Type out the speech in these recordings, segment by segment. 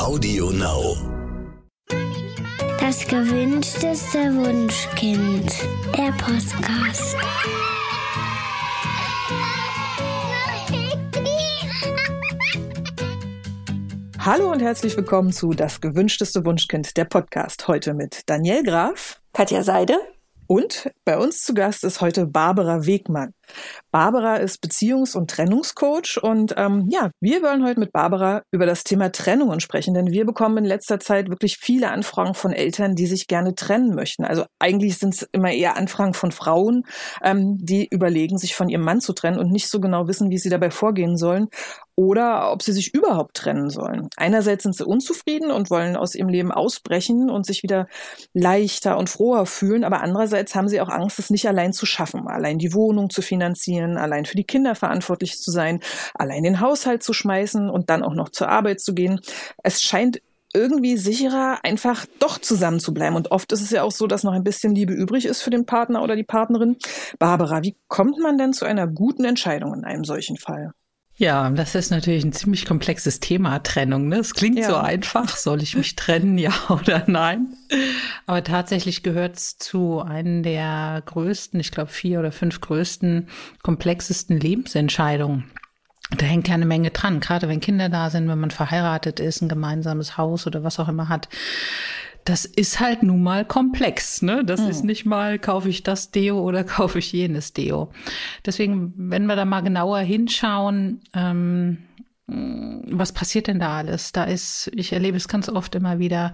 Audio Now. Das gewünschteste Wunschkind. Der Podcast. Hallo und herzlich willkommen zu Das gewünschteste Wunschkind, der Podcast. Heute mit Daniel Graf, Katja Seide und bei uns zu Gast ist heute Barbara Wegmann. Barbara ist Beziehungs- und Trennungscoach und ähm, ja, wir wollen heute mit Barbara über das Thema Trennungen sprechen, denn wir bekommen in letzter Zeit wirklich viele Anfragen von Eltern, die sich gerne trennen möchten. Also eigentlich sind es immer eher Anfragen von Frauen, ähm, die überlegen, sich von ihrem Mann zu trennen und nicht so genau wissen, wie sie dabei vorgehen sollen oder ob sie sich überhaupt trennen sollen. Einerseits sind sie unzufrieden und wollen aus ihrem Leben ausbrechen und sich wieder leichter und froher fühlen, aber andererseits haben sie auch Angst, es nicht allein zu schaffen, allein die Wohnung zu finanzieren, allein für die Kinder verantwortlich zu sein, allein den Haushalt zu schmeißen und dann auch noch zur Arbeit zu gehen. Es scheint irgendwie sicherer, einfach doch zusammen zu bleiben. Und oft ist es ja auch so, dass noch ein bisschen Liebe übrig ist für den Partner oder die Partnerin. Barbara, wie kommt man denn zu einer guten Entscheidung in einem solchen Fall? Ja, das ist natürlich ein ziemlich komplexes Thema, Trennung. Ne? Es klingt ja. so einfach, soll ich mich trennen, ja oder nein? Aber tatsächlich gehört es zu einem der größten, ich glaube vier oder fünf größten, komplexesten Lebensentscheidungen. Da hängt ja eine Menge dran, gerade wenn Kinder da sind, wenn man verheiratet ist, ein gemeinsames Haus oder was auch immer hat das ist halt nun mal komplex. Ne? Das hm. ist nicht mal, kaufe ich das Deo oder kaufe ich jenes Deo. Deswegen, wenn wir da mal genauer hinschauen, ähm, was passiert denn da alles? Da ist, ich erlebe es ganz oft immer wieder,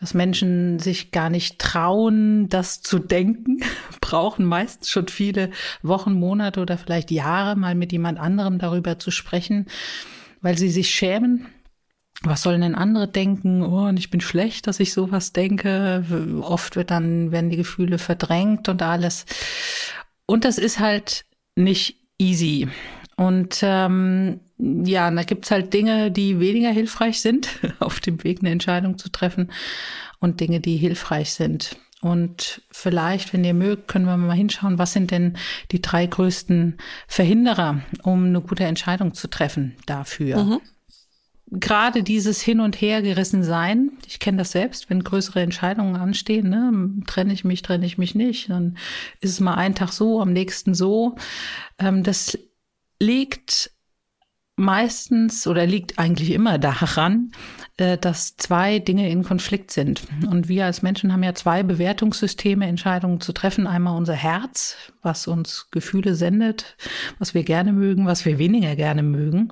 dass Menschen sich gar nicht trauen, das zu denken, brauchen meistens schon viele Wochen, Monate oder vielleicht Jahre mal mit jemand anderem darüber zu sprechen, weil sie sich schämen, was sollen denn andere denken? Oh, und ich bin schlecht, dass ich sowas denke. Oft wird dann, werden die Gefühle verdrängt und alles. Und das ist halt nicht easy. Und ähm, ja, da gibt's halt Dinge, die weniger hilfreich sind, auf dem Weg eine Entscheidung zu treffen, und Dinge, die hilfreich sind. Und vielleicht, wenn ihr mögt, können wir mal hinschauen, was sind denn die drei größten Verhinderer, um eine gute Entscheidung zu treffen dafür. Mhm gerade dieses Hin- und Hergerissen sein, ich kenne das selbst, wenn größere Entscheidungen anstehen, ne, trenne ich mich, trenne ich mich nicht, dann ist es mal einen Tag so, am nächsten so. Ähm, das liegt meistens oder liegt eigentlich immer daran, dass zwei Dinge in Konflikt sind. Und wir als Menschen haben ja zwei Bewertungssysteme, Entscheidungen zu treffen. Einmal unser Herz, was uns Gefühle sendet, was wir gerne mögen, was wir weniger gerne mögen.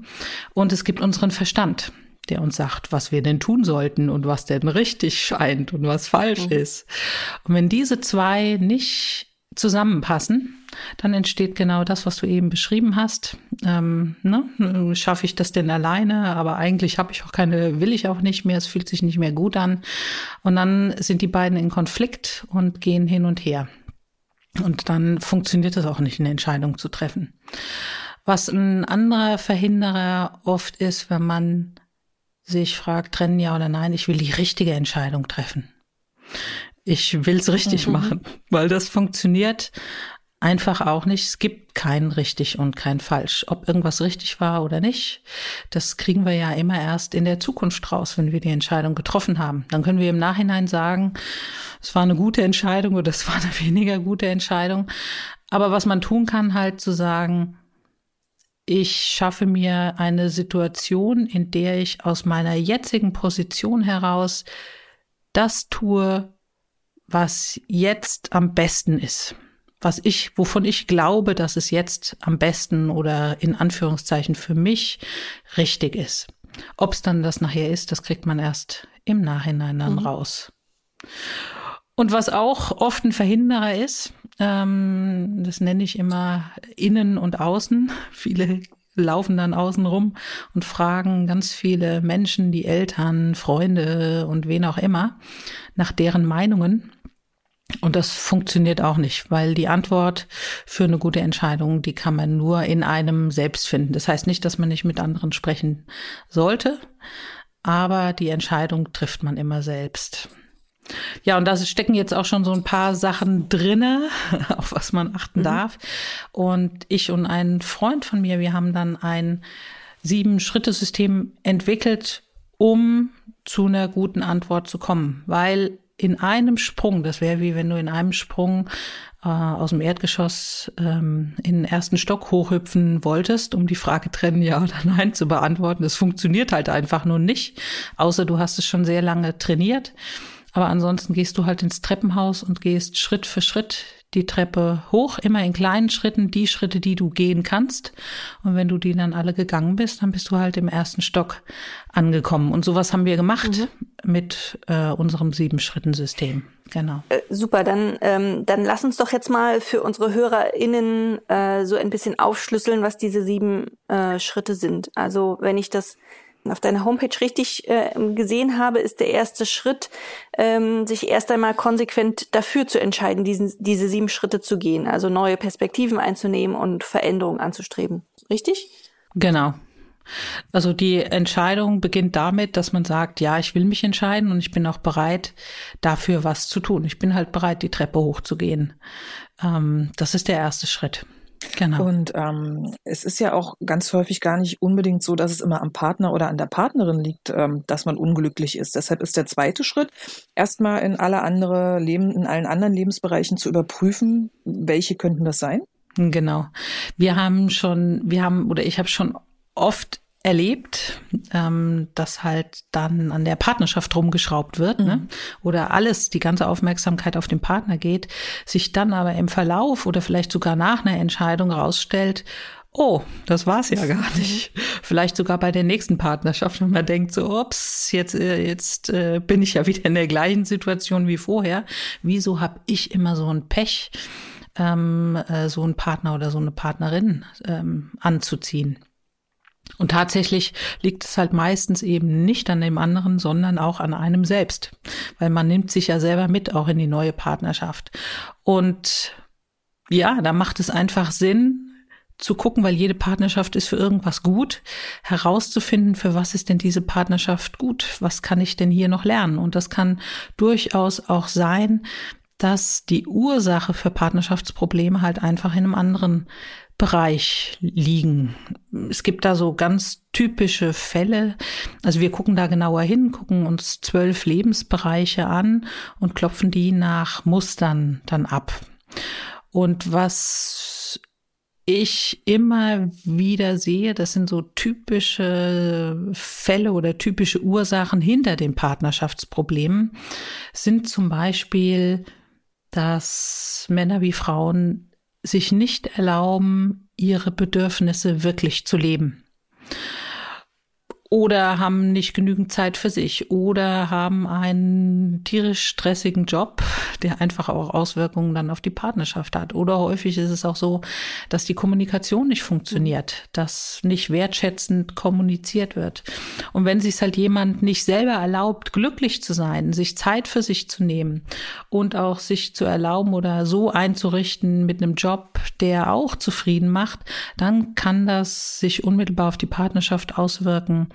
Und es gibt unseren Verstand, der uns sagt, was wir denn tun sollten und was denn richtig scheint und was falsch mhm. ist. Und wenn diese zwei nicht zusammenpassen, dann entsteht genau das, was du eben beschrieben hast. Ähm, ne? Schaffe ich das denn alleine? Aber eigentlich habe ich auch keine, will ich auch nicht mehr. Es fühlt sich nicht mehr gut an. Und dann sind die beiden in Konflikt und gehen hin und her. Und dann funktioniert es auch nicht, eine Entscheidung zu treffen. Was ein anderer Verhinderer oft ist, wenn man sich fragt, trennen ja oder nein, ich will die richtige Entscheidung treffen. Ich will es richtig mhm. machen, weil das funktioniert einfach auch nicht. Es gibt kein richtig und kein falsch. Ob irgendwas richtig war oder nicht, das kriegen wir ja immer erst in der Zukunft raus, wenn wir die Entscheidung getroffen haben. Dann können wir im Nachhinein sagen, es war eine gute Entscheidung oder es war eine weniger gute Entscheidung. Aber was man tun kann, halt zu sagen, ich schaffe mir eine Situation, in der ich aus meiner jetzigen Position heraus das tue, was jetzt am besten ist. Was ich, wovon ich glaube, dass es jetzt am besten oder in Anführungszeichen für mich richtig ist. Ob es dann das nachher ist, das kriegt man erst im Nachhinein dann mhm. raus. Und was auch oft ein Verhinderer ist, ähm, das nenne ich immer innen und außen. Viele laufen dann außen rum und fragen ganz viele Menschen, die Eltern, Freunde und wen auch immer, nach deren Meinungen. Und das funktioniert auch nicht, weil die Antwort für eine gute Entscheidung, die kann man nur in einem selbst finden. Das heißt nicht, dass man nicht mit anderen sprechen sollte, aber die Entscheidung trifft man immer selbst. Ja, und da stecken jetzt auch schon so ein paar Sachen drinne, auf was man achten mhm. darf. Und ich und ein Freund von mir, wir haben dann ein Sieben-Schritte-System entwickelt, um zu einer guten Antwort zu kommen, weil in einem Sprung, das wäre wie wenn du in einem Sprung äh, aus dem Erdgeschoss ähm, in den ersten Stock hochhüpfen wolltest, um die Frage trennen, ja oder nein zu beantworten. Das funktioniert halt einfach nur nicht, außer du hast es schon sehr lange trainiert. Aber ansonsten gehst du halt ins Treppenhaus und gehst Schritt für Schritt die Treppe hoch, immer in kleinen Schritten, die Schritte, die du gehen kannst. Und wenn du die dann alle gegangen bist, dann bist du halt im ersten Stock angekommen. Und sowas haben wir gemacht mhm. mit äh, unserem Sieben-Schritten-System. Genau. Äh, super, dann, ähm, dann lass uns doch jetzt mal für unsere HörerInnen äh, so ein bisschen aufschlüsseln, was diese sieben äh, Schritte sind. Also wenn ich das auf deiner Homepage richtig äh, gesehen habe, ist der erste Schritt, ähm, sich erst einmal konsequent dafür zu entscheiden, diesen, diese sieben Schritte zu gehen, also neue Perspektiven einzunehmen und Veränderungen anzustreben. Richtig? Genau. Also die Entscheidung beginnt damit, dass man sagt, ja, ich will mich entscheiden und ich bin auch bereit, dafür was zu tun. Ich bin halt bereit, die Treppe hochzugehen. Ähm, das ist der erste Schritt. Genau. Und ähm, es ist ja auch ganz häufig gar nicht unbedingt so, dass es immer am Partner oder an der Partnerin liegt, ähm, dass man unglücklich ist. Deshalb ist der zweite Schritt, erstmal in alle andere Leben, in allen anderen Lebensbereichen zu überprüfen, welche könnten das sein? Genau. Wir haben schon, wir haben, oder ich habe schon oft erlebt, ähm, dass halt dann an der Partnerschaft rumgeschraubt wird ne? mhm. ne? oder alles, die ganze Aufmerksamkeit auf den Partner geht, sich dann aber im Verlauf oder vielleicht sogar nach einer Entscheidung rausstellt, oh, das war's ja gar nicht. Vielleicht sogar bei der nächsten Partnerschaft, wenn man denkt so, ups, jetzt, äh, jetzt äh, bin ich ja wieder in der gleichen Situation wie vorher. Wieso habe ich immer so ein Pech, ähm, äh, so einen Partner oder so eine Partnerin ähm, anzuziehen? Und tatsächlich liegt es halt meistens eben nicht an dem anderen, sondern auch an einem selbst, weil man nimmt sich ja selber mit auch in die neue Partnerschaft. Und ja, da macht es einfach Sinn, zu gucken, weil jede Partnerschaft ist für irgendwas gut, herauszufinden, für was ist denn diese Partnerschaft gut? Was kann ich denn hier noch lernen? Und das kann durchaus auch sein, dass die Ursache für Partnerschaftsprobleme halt einfach in einem anderen Bereich liegen. Es gibt da so ganz typische Fälle. Also wir gucken da genauer hin, gucken uns zwölf Lebensbereiche an und klopfen die nach Mustern dann ab. Und was ich immer wieder sehe, das sind so typische Fälle oder typische Ursachen hinter den Partnerschaftsproblemen, sind zum Beispiel, dass Männer wie Frauen sich nicht erlauben, ihre Bedürfnisse wirklich zu leben oder haben nicht genügend Zeit für sich oder haben einen tierisch stressigen Job, der einfach auch Auswirkungen dann auf die Partnerschaft hat. Oder häufig ist es auch so, dass die Kommunikation nicht funktioniert, dass nicht wertschätzend kommuniziert wird. Und wenn sich halt jemand nicht selber erlaubt, glücklich zu sein, sich Zeit für sich zu nehmen und auch sich zu erlauben oder so einzurichten mit einem Job, der auch zufrieden macht, dann kann das sich unmittelbar auf die Partnerschaft auswirken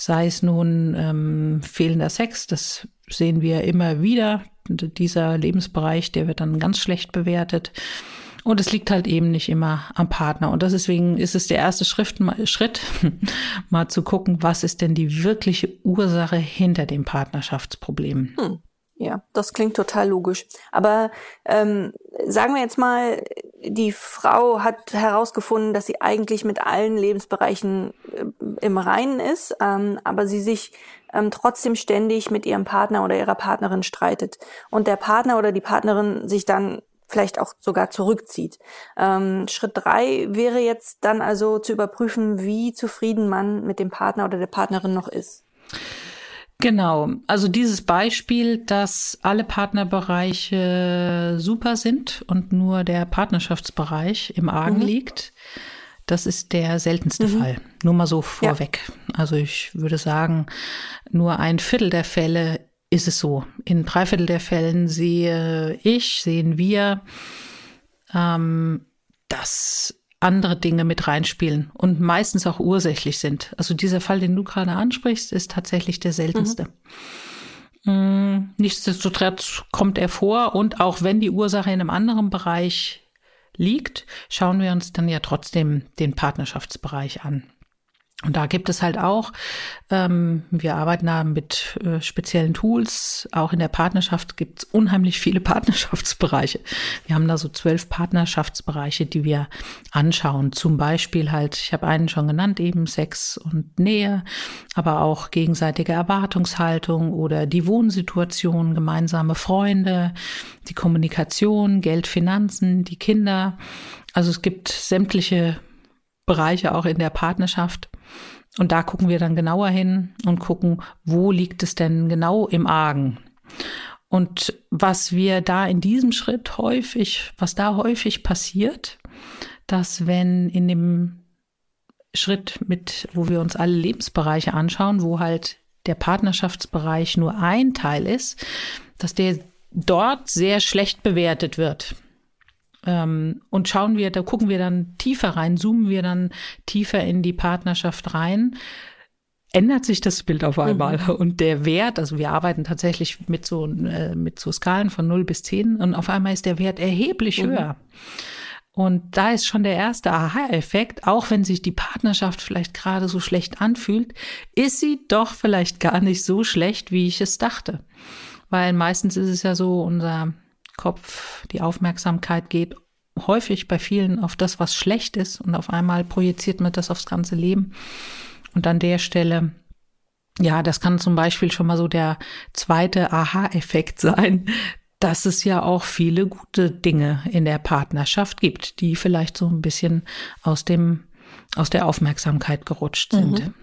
sei es nun ähm, fehlender Sex, das sehen wir immer wieder. Dieser Lebensbereich, der wird dann ganz schlecht bewertet. Und es liegt halt eben nicht immer am Partner. Und deswegen ist es der erste Schritt, Schritt, mal zu gucken, was ist denn die wirkliche Ursache hinter dem Partnerschaftsproblem. Hm. Ja, das klingt total logisch. Aber ähm, sagen wir jetzt mal, die Frau hat herausgefunden, dass sie eigentlich mit allen Lebensbereichen äh, im Reinen ist, ähm, aber sie sich ähm, trotzdem ständig mit ihrem Partner oder ihrer Partnerin streitet. Und der Partner oder die Partnerin sich dann vielleicht auch sogar zurückzieht. Ähm, Schritt drei wäre jetzt dann also zu überprüfen, wie zufrieden man mit dem Partner oder der Partnerin noch ist. Genau, also dieses Beispiel, dass alle Partnerbereiche super sind und nur der Partnerschaftsbereich im Argen mhm. liegt, das ist der seltenste mhm. Fall. Nur mal so vorweg. Ja. Also ich würde sagen, nur ein Viertel der Fälle ist es so. In drei Viertel der Fällen sehe ich, sehen wir, ähm, dass andere Dinge mit reinspielen und meistens auch ursächlich sind. Also dieser Fall, den du gerade ansprichst, ist tatsächlich der seltenste. Mhm. Nichtsdestotrotz kommt er vor und auch wenn die Ursache in einem anderen Bereich liegt, schauen wir uns dann ja trotzdem den Partnerschaftsbereich an. Und da gibt es halt auch, ähm, wir arbeiten da mit äh, speziellen Tools. Auch in der Partnerschaft gibt es unheimlich viele Partnerschaftsbereiche. Wir haben da so zwölf Partnerschaftsbereiche, die wir anschauen. Zum Beispiel halt, ich habe einen schon genannt, eben Sex und Nähe, aber auch gegenseitige Erwartungshaltung oder die Wohnsituation, gemeinsame Freunde, die Kommunikation, Geld, Finanzen, die Kinder. Also es gibt sämtliche Bereiche auch in der Partnerschaft. Und da gucken wir dann genauer hin und gucken, wo liegt es denn genau im Argen. Und was wir da in diesem Schritt häufig, was da häufig passiert, dass wenn in dem Schritt mit, wo wir uns alle Lebensbereiche anschauen, wo halt der Partnerschaftsbereich nur ein Teil ist, dass der dort sehr schlecht bewertet wird. Ähm, und schauen wir, da gucken wir dann tiefer rein, zoomen wir dann tiefer in die Partnerschaft rein, ändert sich das Bild auf einmal. Mhm. Und der Wert, also wir arbeiten tatsächlich mit so, äh, mit so Skalen von 0 bis 10 und auf einmal ist der Wert erheblich mhm. höher. Und da ist schon der erste Aha-Effekt, auch wenn sich die Partnerschaft vielleicht gerade so schlecht anfühlt, ist sie doch vielleicht gar nicht so schlecht, wie ich es dachte. Weil meistens ist es ja so, unser Kopf, die Aufmerksamkeit geht häufig bei vielen auf das, was schlecht ist und auf einmal projiziert man das aufs ganze Leben. Und an der Stelle, ja, das kann zum Beispiel schon mal so der zweite Aha-Effekt sein, dass es ja auch viele gute Dinge in der Partnerschaft gibt, die vielleicht so ein bisschen aus dem, aus der Aufmerksamkeit gerutscht sind. Mhm.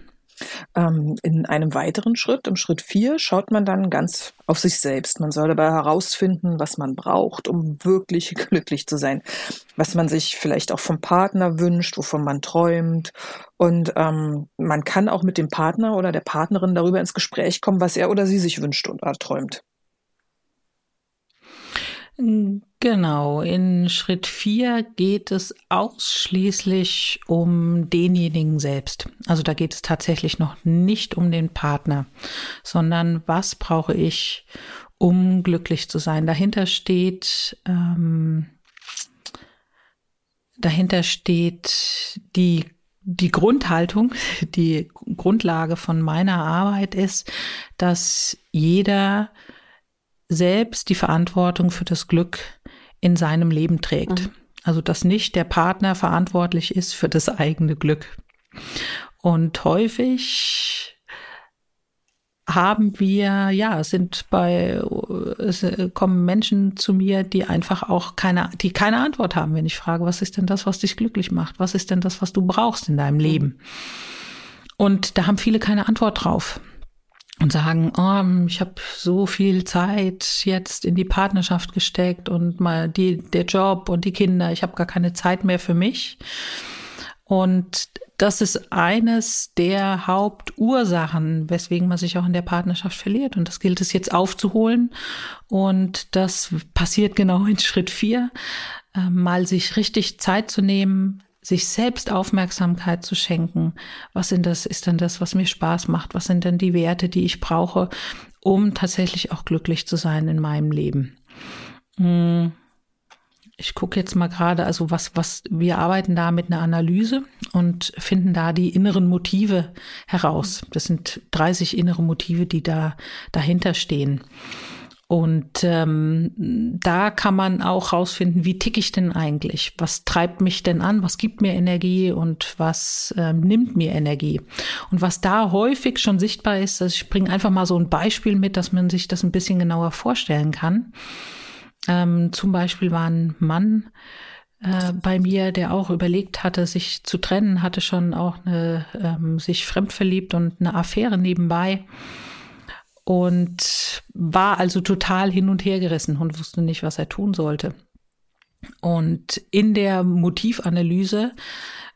Ähm, in einem weiteren Schritt, im Schritt vier, schaut man dann ganz auf sich selbst. Man soll dabei herausfinden, was man braucht, um wirklich glücklich zu sein, was man sich vielleicht auch vom Partner wünscht, wovon man träumt. Und ähm, man kann auch mit dem Partner oder der Partnerin darüber ins Gespräch kommen, was er oder sie sich wünscht oder träumt. Genau, in Schritt 4 geht es ausschließlich um denjenigen selbst. Also da geht es tatsächlich noch nicht um den Partner, sondern was brauche ich, um glücklich zu sein. Dahinter steht, ähm, dahinter steht die die Grundhaltung, die Grundlage von meiner Arbeit ist, dass jeder selbst die Verantwortung für das Glück in seinem Leben trägt. Mhm. Also dass nicht der Partner verantwortlich ist für das eigene Glück. Und häufig haben wir, ja, sind bei, es kommen Menschen zu mir, die einfach auch keine, die keine Antwort haben, wenn ich frage, was ist denn das, was dich glücklich macht? Was ist denn das, was du brauchst in deinem Leben? Und da haben viele keine Antwort drauf und sagen, oh, ich habe so viel Zeit jetzt in die Partnerschaft gesteckt und mal die, der Job und die Kinder, ich habe gar keine Zeit mehr für mich. Und das ist eines der Hauptursachen, weswegen man sich auch in der Partnerschaft verliert. Und das gilt es jetzt aufzuholen. Und das passiert genau in Schritt vier, äh, mal sich richtig Zeit zu nehmen, sich selbst Aufmerksamkeit zu schenken. Was sind das, ist denn das, was mir Spaß macht? Was sind denn die Werte, die ich brauche, um tatsächlich auch glücklich zu sein in meinem Leben? Hm. Ich gucke jetzt mal gerade, also was, was, wir arbeiten da mit einer Analyse und finden da die inneren Motive heraus. Das sind 30 innere Motive, die da dahinter stehen. Und ähm, da kann man auch rausfinden, wie tick ich denn eigentlich? Was treibt mich denn an? Was gibt mir Energie und was ähm, nimmt mir Energie? Und was da häufig schon sichtbar ist, also ich bringe einfach mal so ein Beispiel mit, dass man sich das ein bisschen genauer vorstellen kann. Ähm, zum Beispiel war ein Mann äh, bei mir, der auch überlegt hatte, sich zu trennen, hatte schon auch eine, ähm, sich fremdverliebt und eine Affäre nebenbei und war also total hin und her gerissen und wusste nicht, was er tun sollte. Und in der Motivanalyse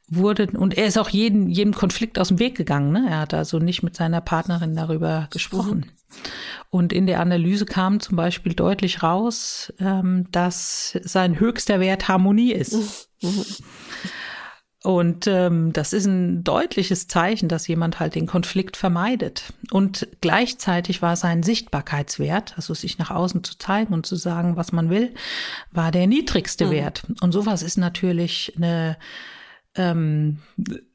wurde, und er ist auch jeden, jedem Konflikt aus dem Weg gegangen. Ne? Er hat also nicht mit seiner Partnerin darüber gesprochen. Mhm. Und in der Analyse kam zum Beispiel deutlich raus, ähm, dass sein höchster Wert Harmonie ist. Und ähm, das ist ein deutliches Zeichen, dass jemand halt den Konflikt vermeidet. Und gleichzeitig war sein Sichtbarkeitswert, also sich nach außen zu zeigen und zu sagen, was man will, war der niedrigste mhm. Wert. Und sowas ist natürlich eine ähm,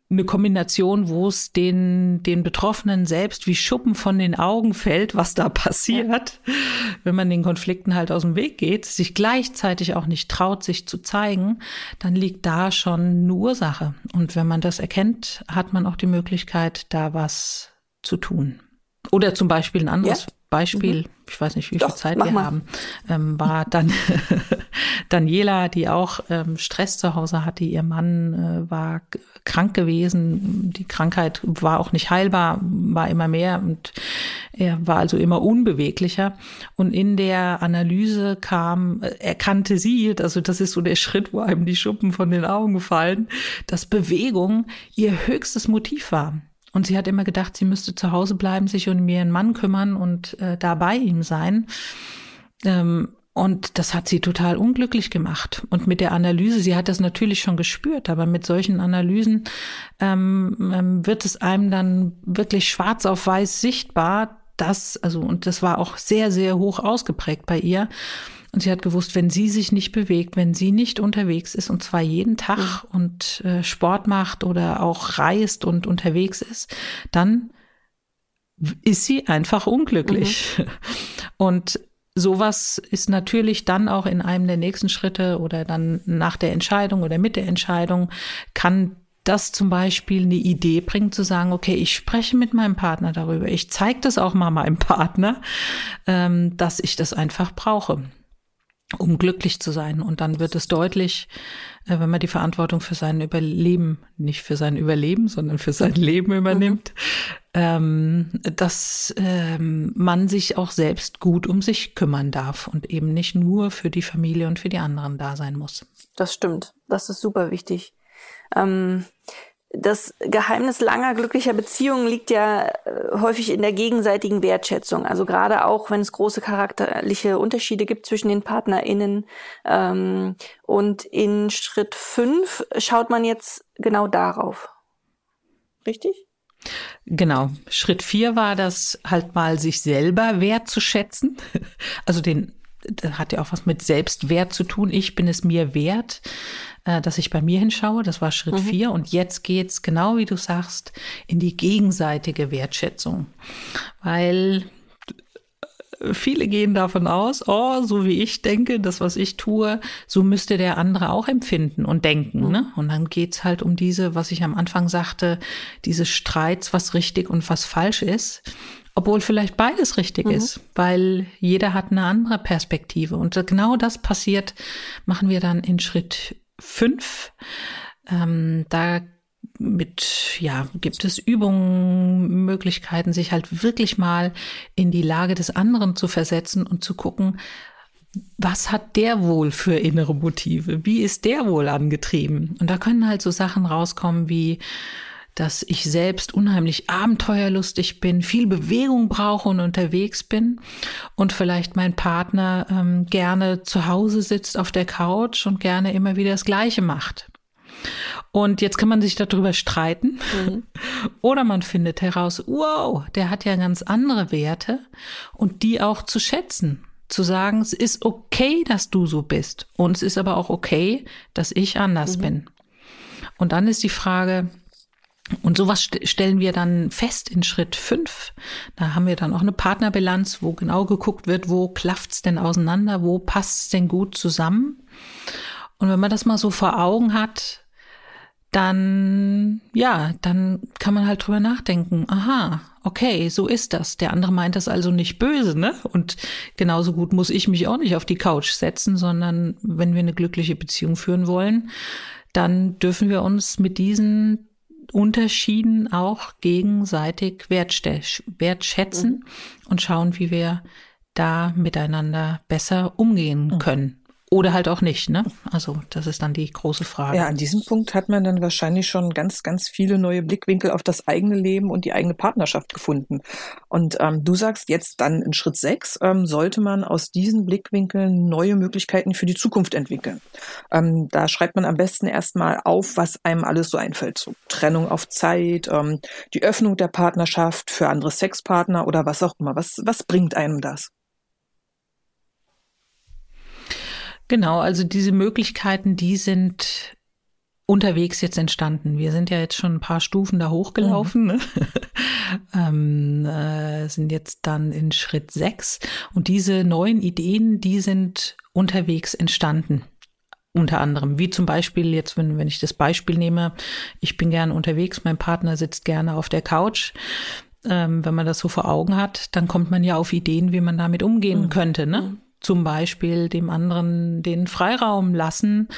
eine Kombination, wo es den, den Betroffenen selbst wie Schuppen von den Augen fällt, was da passiert, ja. wenn man den Konflikten halt aus dem Weg geht, sich gleichzeitig auch nicht traut, sich zu zeigen, dann liegt da schon eine Ursache. Und wenn man das erkennt, hat man auch die Möglichkeit, da was zu tun. Oder zum Beispiel ein anderes ja. Beispiel, mhm. ich weiß nicht, wie Doch, viel Zeit wir mal. haben, ähm, war dann Daniela, die auch ähm, Stress zu Hause hatte. Ihr Mann äh, war krank gewesen. Die Krankheit war auch nicht heilbar, war immer mehr und er war also immer unbeweglicher. Und in der Analyse kam, äh, erkannte sie, also das ist so der Schritt, wo einem die Schuppen von den Augen fallen, dass Bewegung ihr höchstes Motiv war. Und sie hat immer gedacht, sie müsste zu Hause bleiben, sich um ihren Mann kümmern und äh, da bei ihm sein. Ähm, und das hat sie total unglücklich gemacht. Und mit der Analyse, sie hat das natürlich schon gespürt, aber mit solchen Analysen ähm, ähm, wird es einem dann wirklich schwarz auf weiß sichtbar, dass, also, und das war auch sehr, sehr hoch ausgeprägt bei ihr, und sie hat gewusst, wenn sie sich nicht bewegt, wenn sie nicht unterwegs ist, und zwar jeden Tag mhm. und äh, Sport macht oder auch reist und unterwegs ist, dann ist sie einfach unglücklich. Mhm. Und sowas ist natürlich dann auch in einem der nächsten Schritte oder dann nach der Entscheidung oder mit der Entscheidung kann das zum Beispiel eine Idee bringen, zu sagen, okay, ich spreche mit meinem Partner darüber. Ich zeige das auch mal meinem Partner, ähm, dass ich das einfach brauche um glücklich zu sein. Und dann wird es deutlich, äh, wenn man die Verantwortung für sein Überleben, nicht für sein Überleben, sondern für sein Leben übernimmt, mhm. dass ähm, man sich auch selbst gut um sich kümmern darf und eben nicht nur für die Familie und für die anderen da sein muss. Das stimmt. Das ist super wichtig. Ähm, das Geheimnis langer glücklicher Beziehungen liegt ja äh, häufig in der gegenseitigen Wertschätzung. Also gerade auch, wenn es große charakterliche Unterschiede gibt zwischen den PartnerInnen. Ähm, und in Schritt fünf schaut man jetzt genau darauf. Richtig? Genau. Schritt vier war das halt mal sich selber wertzuschätzen. Also den das hat ja auch was mit Selbstwert zu tun. Ich bin es mir wert, äh, dass ich bei mir hinschaue. Das war Schritt mhm. vier. Und jetzt geht's genau wie du sagst, in die gegenseitige Wertschätzung. Weil äh, viele gehen davon aus, oh, so wie ich denke, das, was ich tue, so müsste der andere auch empfinden und denken. Mhm. Ne? Und dann geht's halt um diese, was ich am Anfang sagte, diese Streits, was richtig und was falsch ist. Obwohl vielleicht beides richtig mhm. ist, weil jeder hat eine andere Perspektive. Und genau das passiert, machen wir dann in Schritt fünf. Ähm, da mit, ja, gibt es Übungen, Möglichkeiten, sich halt wirklich mal in die Lage des anderen zu versetzen und zu gucken, was hat der wohl für innere Motive? Wie ist der wohl angetrieben? Und da können halt so Sachen rauskommen wie, dass ich selbst unheimlich abenteuerlustig bin, viel Bewegung brauche und unterwegs bin und vielleicht mein Partner ähm, gerne zu Hause sitzt auf der Couch und gerne immer wieder das Gleiche macht. Und jetzt kann man sich darüber streiten. Mhm. Oder man findet heraus, wow, der hat ja ganz andere Werte und die auch zu schätzen. Zu sagen, es ist okay, dass du so bist. Und es ist aber auch okay, dass ich anders mhm. bin. Und dann ist die Frage, und sowas st stellen wir dann fest in Schritt fünf. Da haben wir dann auch eine Partnerbilanz, wo genau geguckt wird, wo klafft's denn auseinander, wo passt's denn gut zusammen. Und wenn man das mal so vor Augen hat, dann, ja, dann kann man halt drüber nachdenken. Aha, okay, so ist das. Der andere meint das also nicht böse, ne? Und genauso gut muss ich mich auch nicht auf die Couch setzen, sondern wenn wir eine glückliche Beziehung führen wollen, dann dürfen wir uns mit diesen Unterschieden auch gegenseitig wertschätzen mhm. und schauen, wie wir da miteinander besser umgehen mhm. können. Oder halt auch nicht, ne? Also das ist dann die große Frage. Ja, an diesem Punkt hat man dann wahrscheinlich schon ganz, ganz viele neue Blickwinkel auf das eigene Leben und die eigene Partnerschaft gefunden. Und ähm, du sagst jetzt dann in Schritt sechs ähm, sollte man aus diesen Blickwinkeln neue Möglichkeiten für die Zukunft entwickeln. Ähm, da schreibt man am besten erstmal auf, was einem alles so einfällt. So Trennung auf Zeit, ähm, die Öffnung der Partnerschaft für andere Sexpartner oder was auch immer. Was, was bringt einem das? Genau, also diese Möglichkeiten, die sind unterwegs jetzt entstanden. Wir sind ja jetzt schon ein paar Stufen da hochgelaufen, mhm. ne? ähm, äh, sind jetzt dann in Schritt sechs und diese neuen Ideen, die sind unterwegs entstanden. Unter anderem, wie zum Beispiel jetzt, wenn, wenn ich das Beispiel nehme, ich bin gerne unterwegs, mein Partner sitzt gerne auf der Couch. Ähm, wenn man das so vor Augen hat, dann kommt man ja auf Ideen, wie man damit umgehen mhm. könnte. Ne? Zum Beispiel dem anderen den Freiraum lassen,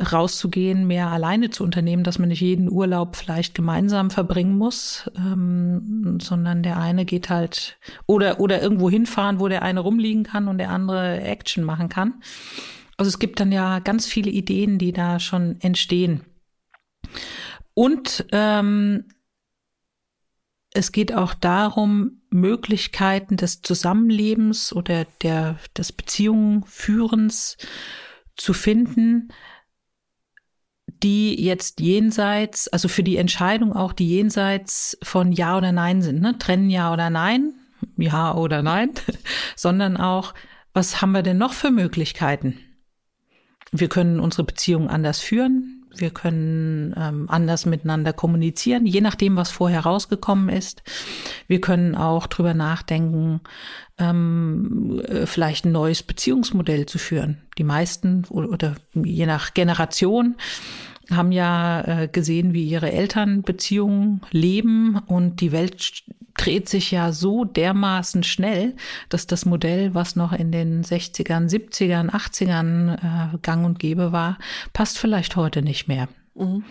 rauszugehen, mehr alleine zu unternehmen, dass man nicht jeden Urlaub vielleicht gemeinsam verbringen muss, ähm, sondern der eine geht halt oder oder irgendwo hinfahren, wo der eine rumliegen kann und der andere Action machen kann. Also es gibt dann ja ganz viele Ideen, die da schon entstehen. Und ähm, es geht auch darum, Möglichkeiten des Zusammenlebens oder der, des Beziehungen zu finden, die jetzt jenseits, also für die Entscheidung auch, die jenseits von Ja oder Nein sind, ne? Trennen Ja oder Nein, Ja oder Nein, sondern auch, was haben wir denn noch für Möglichkeiten? Wir können unsere Beziehung anders führen. Wir können ähm, anders miteinander kommunizieren, je nachdem, was vorher rausgekommen ist. Wir können auch drüber nachdenken, ähm, äh, vielleicht ein neues Beziehungsmodell zu führen. Die meisten oder, je nach Generation haben ja äh, gesehen, wie ihre Eltern Beziehungen leben und die Welt dreht sich ja so dermaßen schnell, dass das Modell, was noch in den 60ern, 70ern, 80ern äh, gang und gäbe war, passt vielleicht heute nicht mehr. Mhm.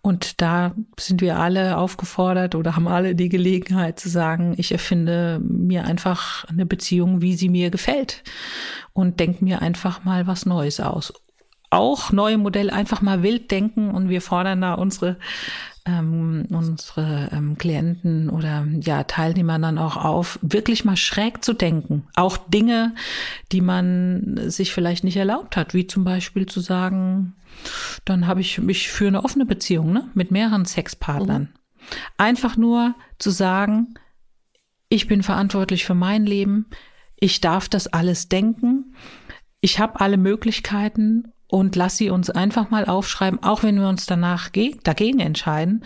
Und da sind wir alle aufgefordert oder haben alle die Gelegenheit zu sagen, ich erfinde mir einfach eine Beziehung, wie sie mir gefällt und denke mir einfach mal was Neues aus auch neue Modelle einfach mal wild denken und wir fordern da unsere ähm, unsere ähm, Klienten oder ja Teilnehmer dann auch auf, wirklich mal schräg zu denken. Auch Dinge, die man sich vielleicht nicht erlaubt hat, wie zum Beispiel zu sagen, dann habe ich mich für eine offene Beziehung ne, mit mehreren Sexpartnern. Mhm. Einfach nur zu sagen, ich bin verantwortlich für mein Leben, ich darf das alles denken, ich habe alle Möglichkeiten und lass sie uns einfach mal aufschreiben, auch wenn wir uns danach dagegen entscheiden.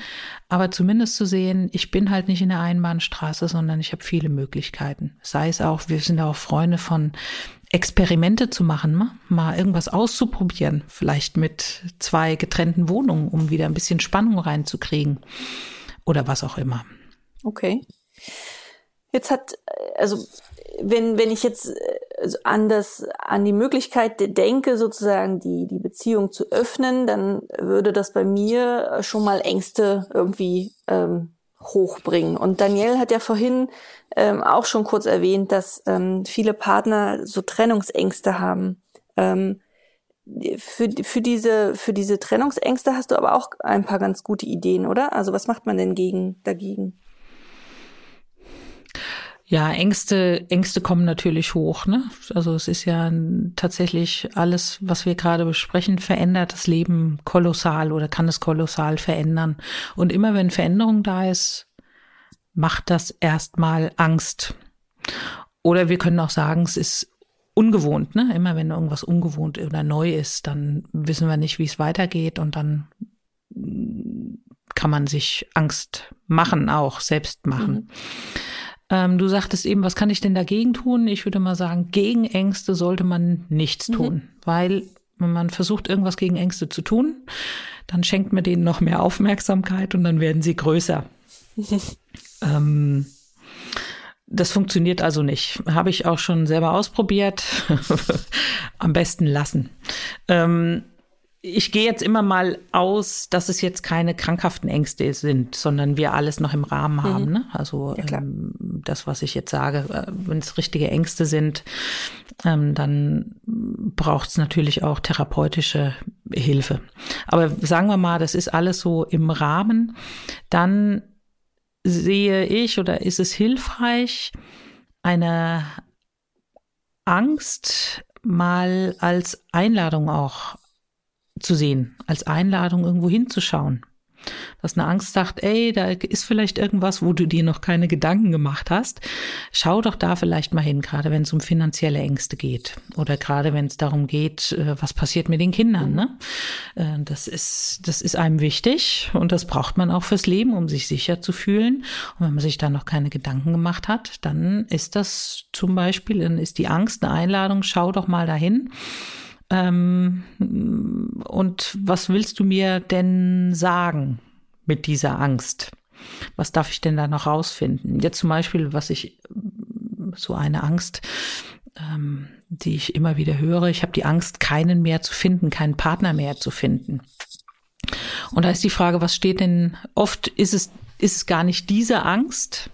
Aber zumindest zu sehen, ich bin halt nicht in der Einbahnstraße, sondern ich habe viele Möglichkeiten. Sei es auch, wir sind auch Freunde von Experimente zu machen, mal irgendwas auszuprobieren, vielleicht mit zwei getrennten Wohnungen, um wieder ein bisschen Spannung reinzukriegen oder was auch immer. Okay. Jetzt hat, also wenn, wenn ich jetzt äh, an das, an die Möglichkeit denke, sozusagen die, die Beziehung zu öffnen, dann würde das bei mir schon mal Ängste irgendwie ähm, hochbringen. Und Daniel hat ja vorhin ähm, auch schon kurz erwähnt, dass ähm, viele Partner so Trennungsängste haben. Ähm, für, für, diese, für diese Trennungsängste hast du aber auch ein paar ganz gute Ideen, oder? Also was macht man denn gegen, dagegen? Ja, Ängste, Ängste kommen natürlich hoch. Ne? Also es ist ja tatsächlich alles, was wir gerade besprechen, verändert das Leben kolossal oder kann es kolossal verändern. Und immer wenn Veränderung da ist, macht das erstmal Angst. Oder wir können auch sagen, es ist ungewohnt. Ne? Immer wenn irgendwas ungewohnt oder neu ist, dann wissen wir nicht, wie es weitergeht und dann kann man sich Angst machen, auch selbst machen. Mhm. Ähm, du sagtest eben, was kann ich denn dagegen tun? Ich würde mal sagen, gegen Ängste sollte man nichts mhm. tun, mhm. weil wenn man versucht, irgendwas gegen Ängste zu tun, dann schenkt man denen noch mehr Aufmerksamkeit und dann werden sie größer. ähm, das funktioniert also nicht. Habe ich auch schon selber ausprobiert. Am besten lassen. Ähm, ich gehe jetzt immer mal aus, dass es jetzt keine krankhaften Ängste sind, sondern wir alles noch im Rahmen haben. Mhm. Ne? Also ja, ähm, das, was ich jetzt sage, äh, wenn es richtige Ängste sind, ähm, dann braucht es natürlich auch therapeutische Hilfe. Aber sagen wir mal, das ist alles so im Rahmen, dann sehe ich oder ist es hilfreich, eine Angst mal als Einladung auch zu sehen, als Einladung irgendwo hinzuschauen. Dass eine Angst sagt, ey, da ist vielleicht irgendwas, wo du dir noch keine Gedanken gemacht hast. Schau doch da vielleicht mal hin, gerade wenn es um finanzielle Ängste geht oder gerade wenn es darum geht, äh, was passiert mit den Kindern. Ne? Äh, das ist, das ist einem wichtig und das braucht man auch fürs Leben, um sich sicher zu fühlen. Und wenn man sich da noch keine Gedanken gemacht hat, dann ist das zum Beispiel, dann ist die Angst eine Einladung, schau doch mal dahin. Ähm, und was willst du mir denn sagen mit dieser Angst? Was darf ich denn da noch rausfinden? Jetzt zum Beispiel, was ich, so eine Angst, ähm, die ich immer wieder höre, ich habe die Angst, keinen mehr zu finden, keinen Partner mehr zu finden. Und da ist die Frage, was steht denn, oft ist es ist es gar nicht diese Angst,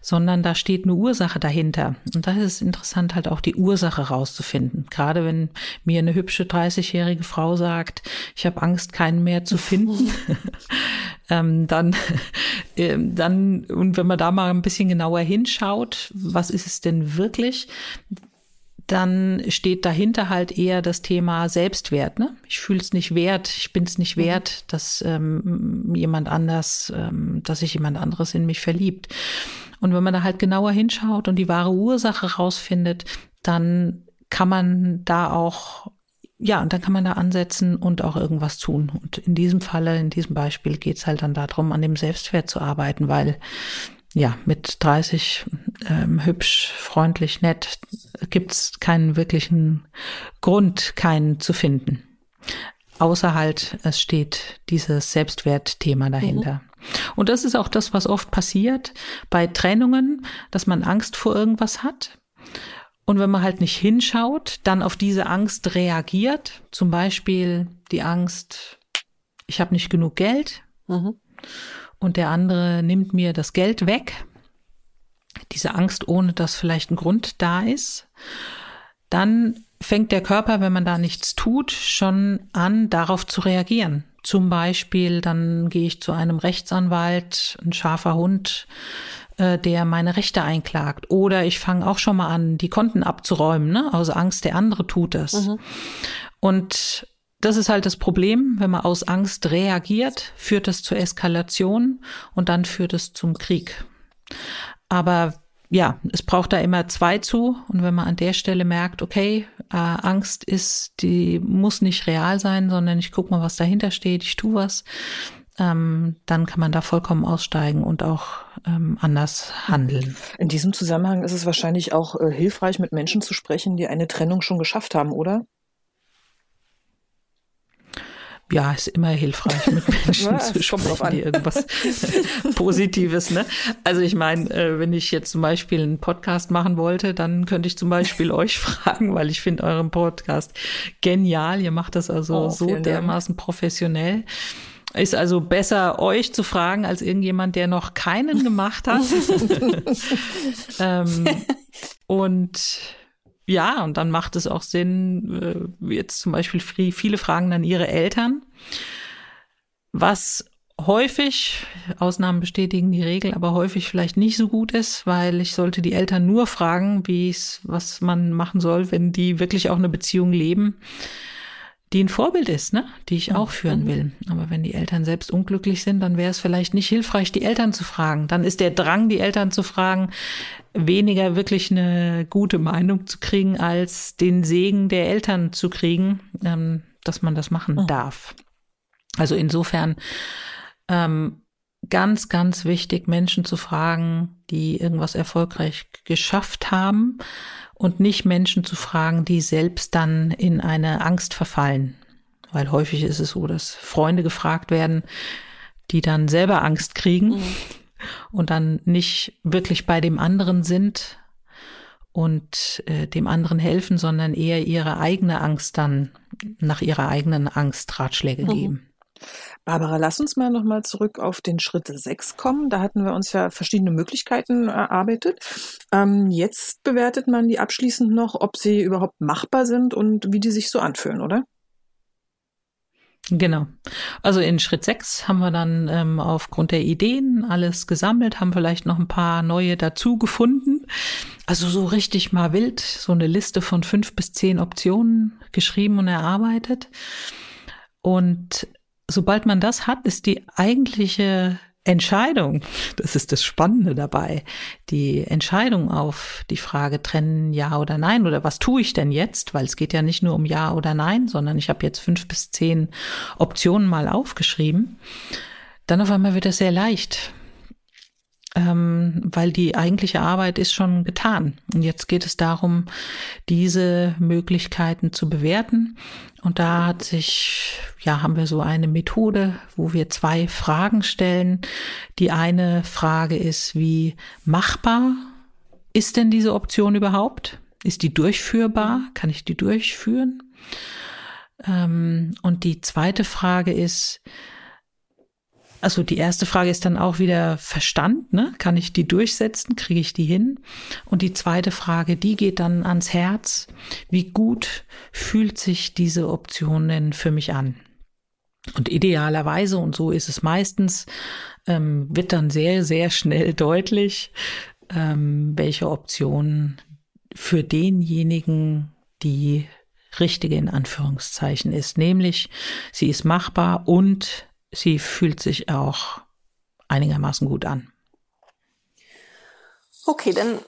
sondern da steht eine Ursache dahinter. Und da ist es interessant, halt auch die Ursache rauszufinden. Gerade wenn mir eine hübsche 30-jährige Frau sagt, ich habe Angst, keinen mehr zu finden, ähm, dann, äh, dann, und wenn man da mal ein bisschen genauer hinschaut, was ist es denn wirklich? Dann steht dahinter halt eher das Thema Selbstwert. Ne? Ich fühle es nicht wert, ich bin es nicht mhm. wert, dass ähm, jemand anders, ähm, dass sich jemand anderes in mich verliebt. Und wenn man da halt genauer hinschaut und die wahre Ursache rausfindet, dann kann man da auch, ja, und dann kann man da ansetzen und auch irgendwas tun. Und in diesem Falle, in diesem Beispiel geht es halt dann darum, an dem Selbstwert zu arbeiten, weil ja, mit 30 ähm, hübsch, freundlich, nett gibt's keinen wirklichen Grund, keinen zu finden. Außer halt, es steht dieses Selbstwertthema dahinter. Mhm. Und das ist auch das, was oft passiert bei Trennungen, dass man Angst vor irgendwas hat. Und wenn man halt nicht hinschaut, dann auf diese Angst reagiert. Zum Beispiel die Angst, ich habe nicht genug Geld. Mhm und der andere nimmt mir das Geld weg, diese Angst, ohne dass vielleicht ein Grund da ist, dann fängt der Körper, wenn man da nichts tut, schon an, darauf zu reagieren. Zum Beispiel, dann gehe ich zu einem Rechtsanwalt, ein scharfer Hund, äh, der meine Rechte einklagt. Oder ich fange auch schon mal an, die Konten abzuräumen, ne? aus Angst, der andere tut es. Mhm. Und das ist halt das Problem, wenn man aus Angst reagiert, führt es zur Eskalation und dann führt es zum Krieg. Aber ja, es braucht da immer zwei zu. Und wenn man an der Stelle merkt, okay, äh, Angst ist, die muss nicht real sein, sondern ich gucke mal, was dahinter steht, ich tu was, ähm, dann kann man da vollkommen aussteigen und auch ähm, anders handeln. In diesem Zusammenhang ist es wahrscheinlich auch äh, hilfreich, mit Menschen zu sprechen, die eine Trennung schon geschafft haben, oder? Ja, ist immer hilfreich, mit Menschen ja, zu sprechen, die irgendwas Positives, ne? Also ich meine, äh, wenn ich jetzt zum Beispiel einen Podcast machen wollte, dann könnte ich zum Beispiel euch fragen, weil ich finde euren Podcast genial. Ihr macht das also oh, so dermaßen Dank. professionell. Ist also besser, euch zu fragen, als irgendjemand, der noch keinen gemacht hat. ähm, und ja, und dann macht es auch Sinn, äh, jetzt zum Beispiel viele fragen dann ihre Eltern, was häufig, Ausnahmen bestätigen die Regel, aber häufig vielleicht nicht so gut ist, weil ich sollte die Eltern nur fragen, wie es, was man machen soll, wenn die wirklich auch eine Beziehung leben die ein Vorbild ist, ne? die ich auch führen will. Aber wenn die Eltern selbst unglücklich sind, dann wäre es vielleicht nicht hilfreich, die Eltern zu fragen. Dann ist der Drang, die Eltern zu fragen, weniger wirklich eine gute Meinung zu kriegen, als den Segen der Eltern zu kriegen, ähm, dass man das machen mhm. darf. Also insofern ähm, ganz, ganz wichtig, Menschen zu fragen, die irgendwas erfolgreich geschafft haben und nicht Menschen zu fragen, die selbst dann in eine Angst verfallen. Weil häufig ist es so, dass Freunde gefragt werden, die dann selber Angst kriegen mhm. und dann nicht wirklich bei dem anderen sind und äh, dem anderen helfen, sondern eher ihre eigene Angst dann nach ihrer eigenen Angst Ratschläge mhm. geben. Barbara, lass uns mal nochmal zurück auf den Schritt 6 kommen. Da hatten wir uns ja verschiedene Möglichkeiten erarbeitet. Ähm, jetzt bewertet man die abschließend noch, ob sie überhaupt machbar sind und wie die sich so anfühlen, oder? Genau. Also in Schritt 6 haben wir dann ähm, aufgrund der Ideen alles gesammelt, haben vielleicht noch ein paar neue dazu gefunden. Also so richtig mal wild, so eine Liste von fünf bis zehn Optionen geschrieben und erarbeitet. Und sobald man das hat, ist die eigentliche Entscheidung, das ist das Spannende dabei, die Entscheidung auf die Frage trennen ja oder nein oder was tue ich denn jetzt, weil es geht ja nicht nur um ja oder nein, sondern ich habe jetzt fünf bis zehn Optionen mal aufgeschrieben, dann auf einmal wird es sehr leicht, ähm, weil die eigentliche Arbeit ist schon getan. Und jetzt geht es darum, diese Möglichkeiten zu bewerten. Und da hat sich, ja, haben wir so eine Methode, wo wir zwei Fragen stellen. Die eine Frage ist, wie machbar ist denn diese Option überhaupt? Ist die durchführbar? Kann ich die durchführen? Ähm, und die zweite Frage ist, also die erste Frage ist dann auch wieder Verstand, ne? Kann ich die durchsetzen? Kriege ich die hin? Und die zweite Frage, die geht dann ans Herz. Wie gut fühlt sich diese Option denn für mich an? Und idealerweise, und so ist es meistens, ähm, wird dann sehr, sehr schnell deutlich, ähm, welche Option für denjenigen die richtige in Anführungszeichen ist. Nämlich, sie ist machbar und sie fühlt sich auch einigermaßen gut an. Okay, dann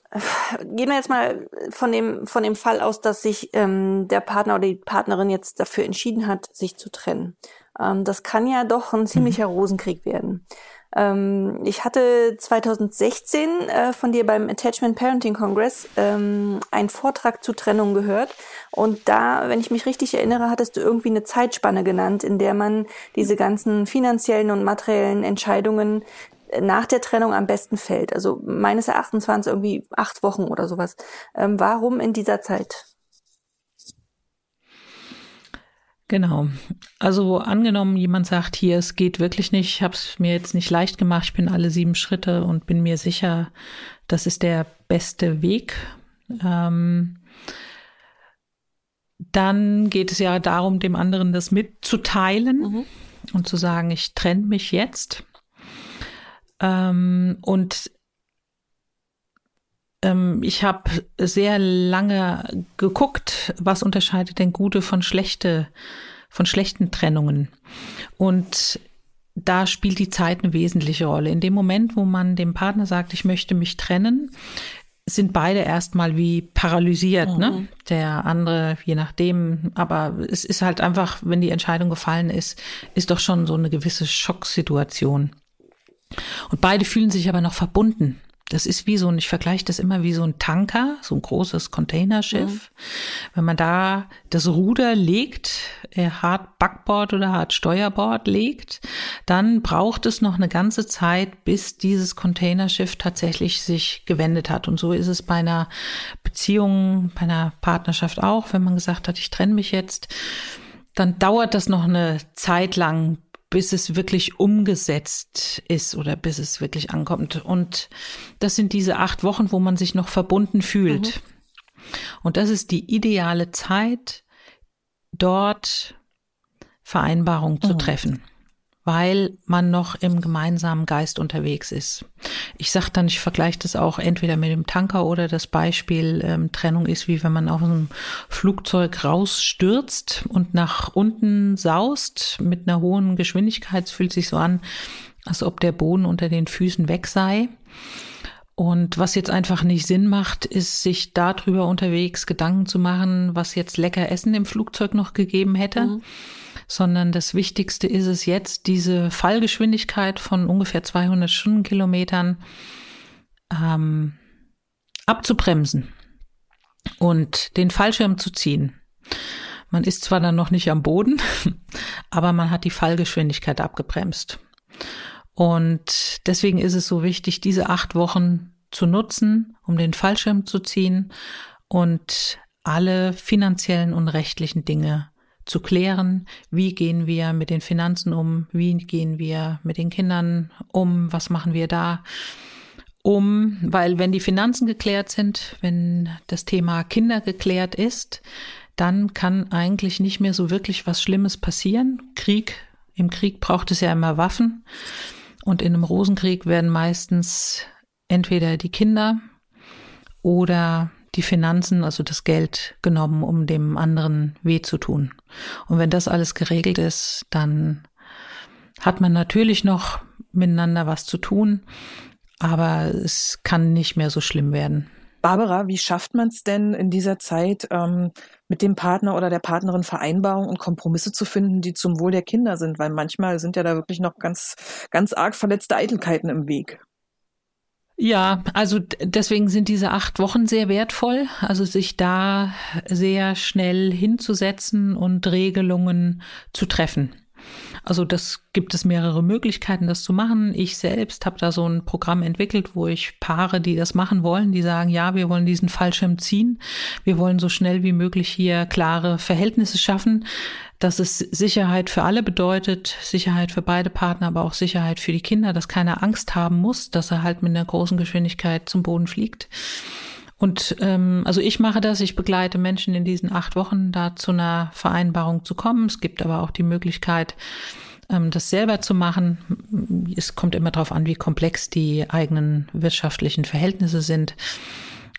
gehen wir jetzt mal von dem, von dem Fall aus, dass sich ähm, der Partner oder die Partnerin jetzt dafür entschieden hat, sich zu trennen. Ähm, das kann ja doch ein ziemlicher mhm. Rosenkrieg werden. Ähm, ich hatte 2016 äh, von dir beim Attachment Parenting Congress ähm, einen Vortrag zu Trennung gehört. Und da, wenn ich mich richtig erinnere, hattest du irgendwie eine Zeitspanne genannt, in der man diese ganzen finanziellen und materiellen Entscheidungen äh, nach der Trennung am besten fällt. Also meines Erachtens waren es irgendwie acht Wochen oder sowas. Ähm, warum in dieser Zeit? Genau. Also angenommen, jemand sagt hier, es geht wirklich nicht, ich habe es mir jetzt nicht leicht gemacht, ich bin alle sieben Schritte und bin mir sicher, das ist der beste Weg. Ähm, dann geht es ja darum, dem anderen das mitzuteilen mhm. und zu sagen, ich trenne mich jetzt. Ähm, und ich habe sehr lange geguckt, was unterscheidet denn gute von schlechte, von schlechten Trennungen. Und da spielt die Zeit eine wesentliche Rolle. In dem Moment, wo man dem Partner sagt, ich möchte mich trennen, sind beide erstmal wie paralysiert, ne? mhm. ne? Der andere, je nachdem, aber es ist halt einfach, wenn die Entscheidung gefallen ist, ist doch schon so eine gewisse Schocksituation. Und beide fühlen sich aber noch verbunden. Das ist wie so ein, ich vergleiche das immer wie so ein Tanker, so ein großes Containerschiff. Mhm. Wenn man da das Ruder legt, äh, hart Backbord oder hart Steuerbord legt, dann braucht es noch eine ganze Zeit, bis dieses Containerschiff tatsächlich sich gewendet hat. Und so ist es bei einer Beziehung, bei einer Partnerschaft auch, wenn man gesagt hat, ich trenne mich jetzt dann dauert das noch eine Zeit lang, bis es wirklich umgesetzt ist oder bis es wirklich ankommt. Und das sind diese acht Wochen, wo man sich noch verbunden fühlt. Mhm. Und das ist die ideale Zeit, dort Vereinbarungen mhm. zu treffen weil man noch im gemeinsamen Geist unterwegs ist. Ich sage dann, ich vergleiche das auch entweder mit dem Tanker oder das Beispiel ähm, Trennung ist, wie wenn man aus einem Flugzeug rausstürzt und nach unten saust mit einer hohen Geschwindigkeit. Es fühlt sich so an, als ob der Boden unter den Füßen weg sei. Und was jetzt einfach nicht Sinn macht, ist, sich darüber unterwegs Gedanken zu machen, was jetzt lecker Essen im Flugzeug noch gegeben hätte. Mhm sondern das Wichtigste ist es jetzt, diese Fallgeschwindigkeit von ungefähr 200 Stundenkilometern ähm, abzubremsen und den Fallschirm zu ziehen. Man ist zwar dann noch nicht am Boden, aber man hat die Fallgeschwindigkeit abgebremst. Und deswegen ist es so wichtig, diese acht Wochen zu nutzen, um den Fallschirm zu ziehen und alle finanziellen und rechtlichen Dinge zu klären, wie gehen wir mit den Finanzen um, wie gehen wir mit den Kindern um, was machen wir da, um, weil wenn die Finanzen geklärt sind, wenn das Thema Kinder geklärt ist, dann kann eigentlich nicht mehr so wirklich was Schlimmes passieren. Krieg, im Krieg braucht es ja immer Waffen und in einem Rosenkrieg werden meistens entweder die Kinder oder die Finanzen, also das Geld genommen, um dem anderen weh zu tun. Und wenn das alles geregelt ist, dann hat man natürlich noch miteinander was zu tun, aber es kann nicht mehr so schlimm werden. Barbara, wie schafft man es denn in dieser Zeit, ähm, mit dem Partner oder der Partnerin Vereinbarungen und Kompromisse zu finden, die zum Wohl der Kinder sind? Weil manchmal sind ja da wirklich noch ganz, ganz arg verletzte Eitelkeiten im Weg. Ja, also deswegen sind diese acht Wochen sehr wertvoll. Also sich da sehr schnell hinzusetzen und Regelungen zu treffen. Also das gibt es mehrere Möglichkeiten, das zu machen. Ich selbst habe da so ein Programm entwickelt, wo ich Paare, die das machen wollen, die sagen, ja, wir wollen diesen Fallschirm ziehen. Wir wollen so schnell wie möglich hier klare Verhältnisse schaffen, dass es Sicherheit für alle bedeutet, Sicherheit für beide Partner, aber auch Sicherheit für die Kinder, dass keiner Angst haben muss, dass er halt mit einer großen Geschwindigkeit zum Boden fliegt. Und ähm, also ich mache das, ich begleite Menschen in diesen acht Wochen da zu einer Vereinbarung zu kommen. Es gibt aber auch die Möglichkeit, ähm, das selber zu machen. Es kommt immer darauf an, wie komplex die eigenen wirtschaftlichen Verhältnisse sind.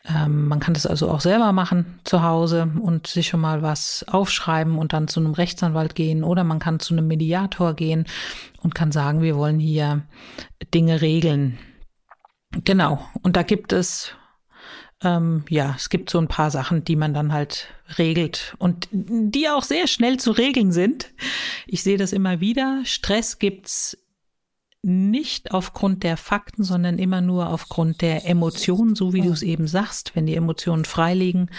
Ähm, man kann das also auch selber machen zu Hause und sich schon mal was aufschreiben und dann zu einem Rechtsanwalt gehen oder man kann zu einem Mediator gehen und kann sagen, wir wollen hier Dinge regeln. Genau. Und da gibt es ähm, ja, es gibt so ein paar Sachen, die man dann halt regelt und die auch sehr schnell zu regeln sind. Ich sehe das immer wieder. Stress gibt's nicht aufgrund der Fakten, sondern immer nur aufgrund der Emotionen, so wie du es eben sagst. Wenn die Emotionen freiliegen,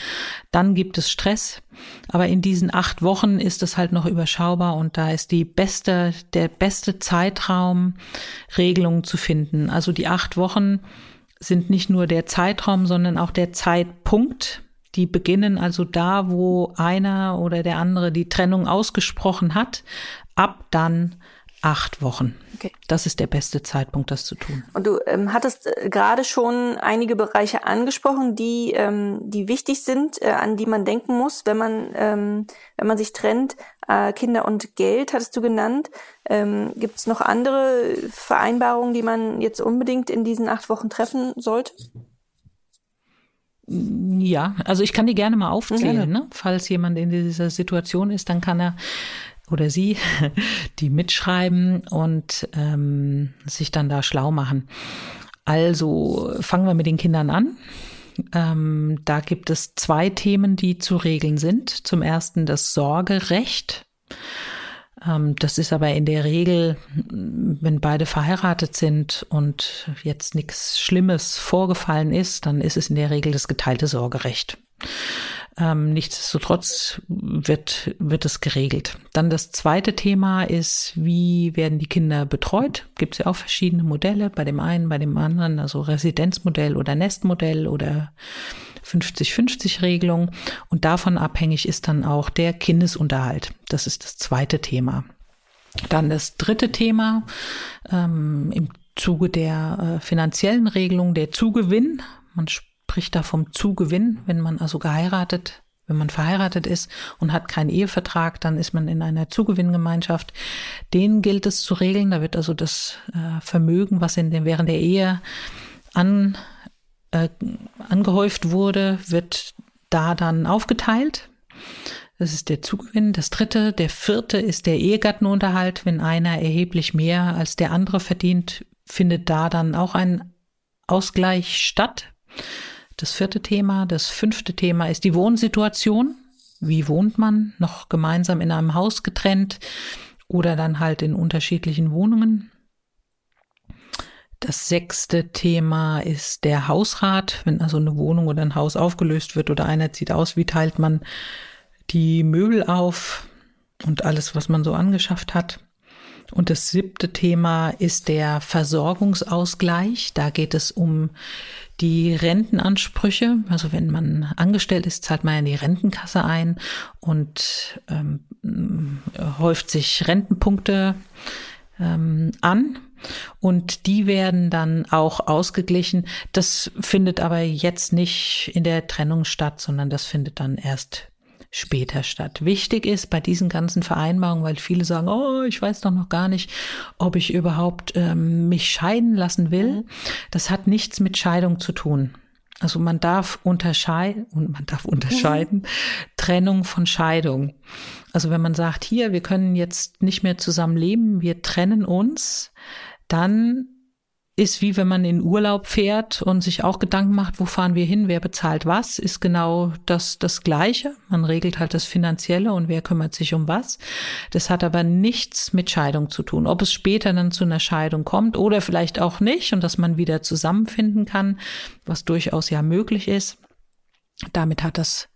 dann gibt es Stress. Aber in diesen acht Wochen ist es halt noch überschaubar und da ist die beste, der beste Zeitraum, Regelungen zu finden. Also die acht Wochen sind nicht nur der Zeitraum, sondern auch der Zeitpunkt. Die beginnen also da, wo einer oder der andere die Trennung ausgesprochen hat. Ab dann acht Wochen. Okay. Das ist der beste Zeitpunkt, das zu tun. Und du ähm, hattest äh, gerade schon einige Bereiche angesprochen, die, ähm, die wichtig sind, äh, an die man denken muss, wenn man, ähm, wenn man sich trennt. Äh, Kinder und Geld hattest du genannt. Ähm, Gibt es noch andere Vereinbarungen, die man jetzt unbedingt in diesen acht Wochen treffen sollte? Ja, also ich kann die gerne mal aufzählen. Ne? Falls jemand in dieser Situation ist, dann kann er oder sie, die mitschreiben und ähm, sich dann da schlau machen. Also fangen wir mit den Kindern an. Ähm, da gibt es zwei Themen, die zu regeln sind. Zum ersten das Sorgerecht. Ähm, das ist aber in der Regel, wenn beide verheiratet sind und jetzt nichts Schlimmes vorgefallen ist, dann ist es in der Regel das geteilte Sorgerecht. Ähm, nichtsdestotrotz wird, wird es geregelt. Dann das zweite Thema ist, wie werden die Kinder betreut? Gibt es ja auch verschiedene Modelle, bei dem einen, bei dem anderen, also Residenzmodell oder Nestmodell oder 50-50-Regelung. Und davon abhängig ist dann auch der Kindesunterhalt. Das ist das zweite Thema. Dann das dritte Thema ähm, im Zuge der äh, finanziellen Regelung, der Zugewinn. Man spricht da vom Zugewinn, wenn man also geheiratet, wenn man verheiratet ist und hat keinen Ehevertrag, dann ist man in einer Zugewinngemeinschaft. Den gilt es zu regeln. Da wird also das äh, Vermögen, was in den, während der Ehe an, äh, angehäuft wurde, wird da dann aufgeteilt. Das ist der Zugewinn. Das dritte, der vierte ist der Ehegattenunterhalt. Wenn einer erheblich mehr als der andere verdient, findet da dann auch ein Ausgleich statt das vierte Thema. Das fünfte Thema ist die Wohnsituation. Wie wohnt man? Noch gemeinsam in einem Haus getrennt oder dann halt in unterschiedlichen Wohnungen? Das sechste Thema ist der Hausrat. Wenn also eine Wohnung oder ein Haus aufgelöst wird oder einer zieht aus, wie teilt man die Möbel auf und alles, was man so angeschafft hat? Und das siebte Thema ist der Versorgungsausgleich. Da geht es um die Rentenansprüche. Also wenn man angestellt ist, zahlt man ja in die Rentenkasse ein und ähm, häuft sich Rentenpunkte ähm, an. Und die werden dann auch ausgeglichen. Das findet aber jetzt nicht in der Trennung statt, sondern das findet dann erst später statt. Wichtig ist bei diesen ganzen Vereinbarungen, weil viele sagen, oh, ich weiß doch noch gar nicht, ob ich überhaupt ähm, mich scheiden lassen will. Mhm. Das hat nichts mit Scheidung zu tun. Also man darf unterscheiden und man darf unterscheiden Trennung von Scheidung. Also wenn man sagt, hier, wir können jetzt nicht mehr zusammen leben, wir trennen uns, dann ist wie wenn man in Urlaub fährt und sich auch Gedanken macht, wo fahren wir hin, wer bezahlt was, ist genau das, das Gleiche. Man regelt halt das Finanzielle und wer kümmert sich um was. Das hat aber nichts mit Scheidung zu tun. Ob es später dann zu einer Scheidung kommt oder vielleicht auch nicht und dass man wieder zusammenfinden kann, was durchaus ja möglich ist, damit hat das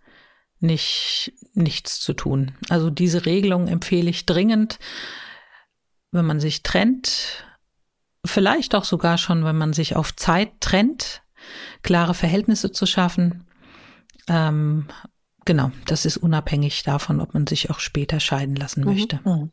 nicht, nichts zu tun. Also diese Regelung empfehle ich dringend, wenn man sich trennt, vielleicht auch sogar schon, wenn man sich auf Zeit trennt, klare Verhältnisse zu schaffen. Ähm, genau, das ist unabhängig davon, ob man sich auch später scheiden lassen mhm. möchte. Mhm.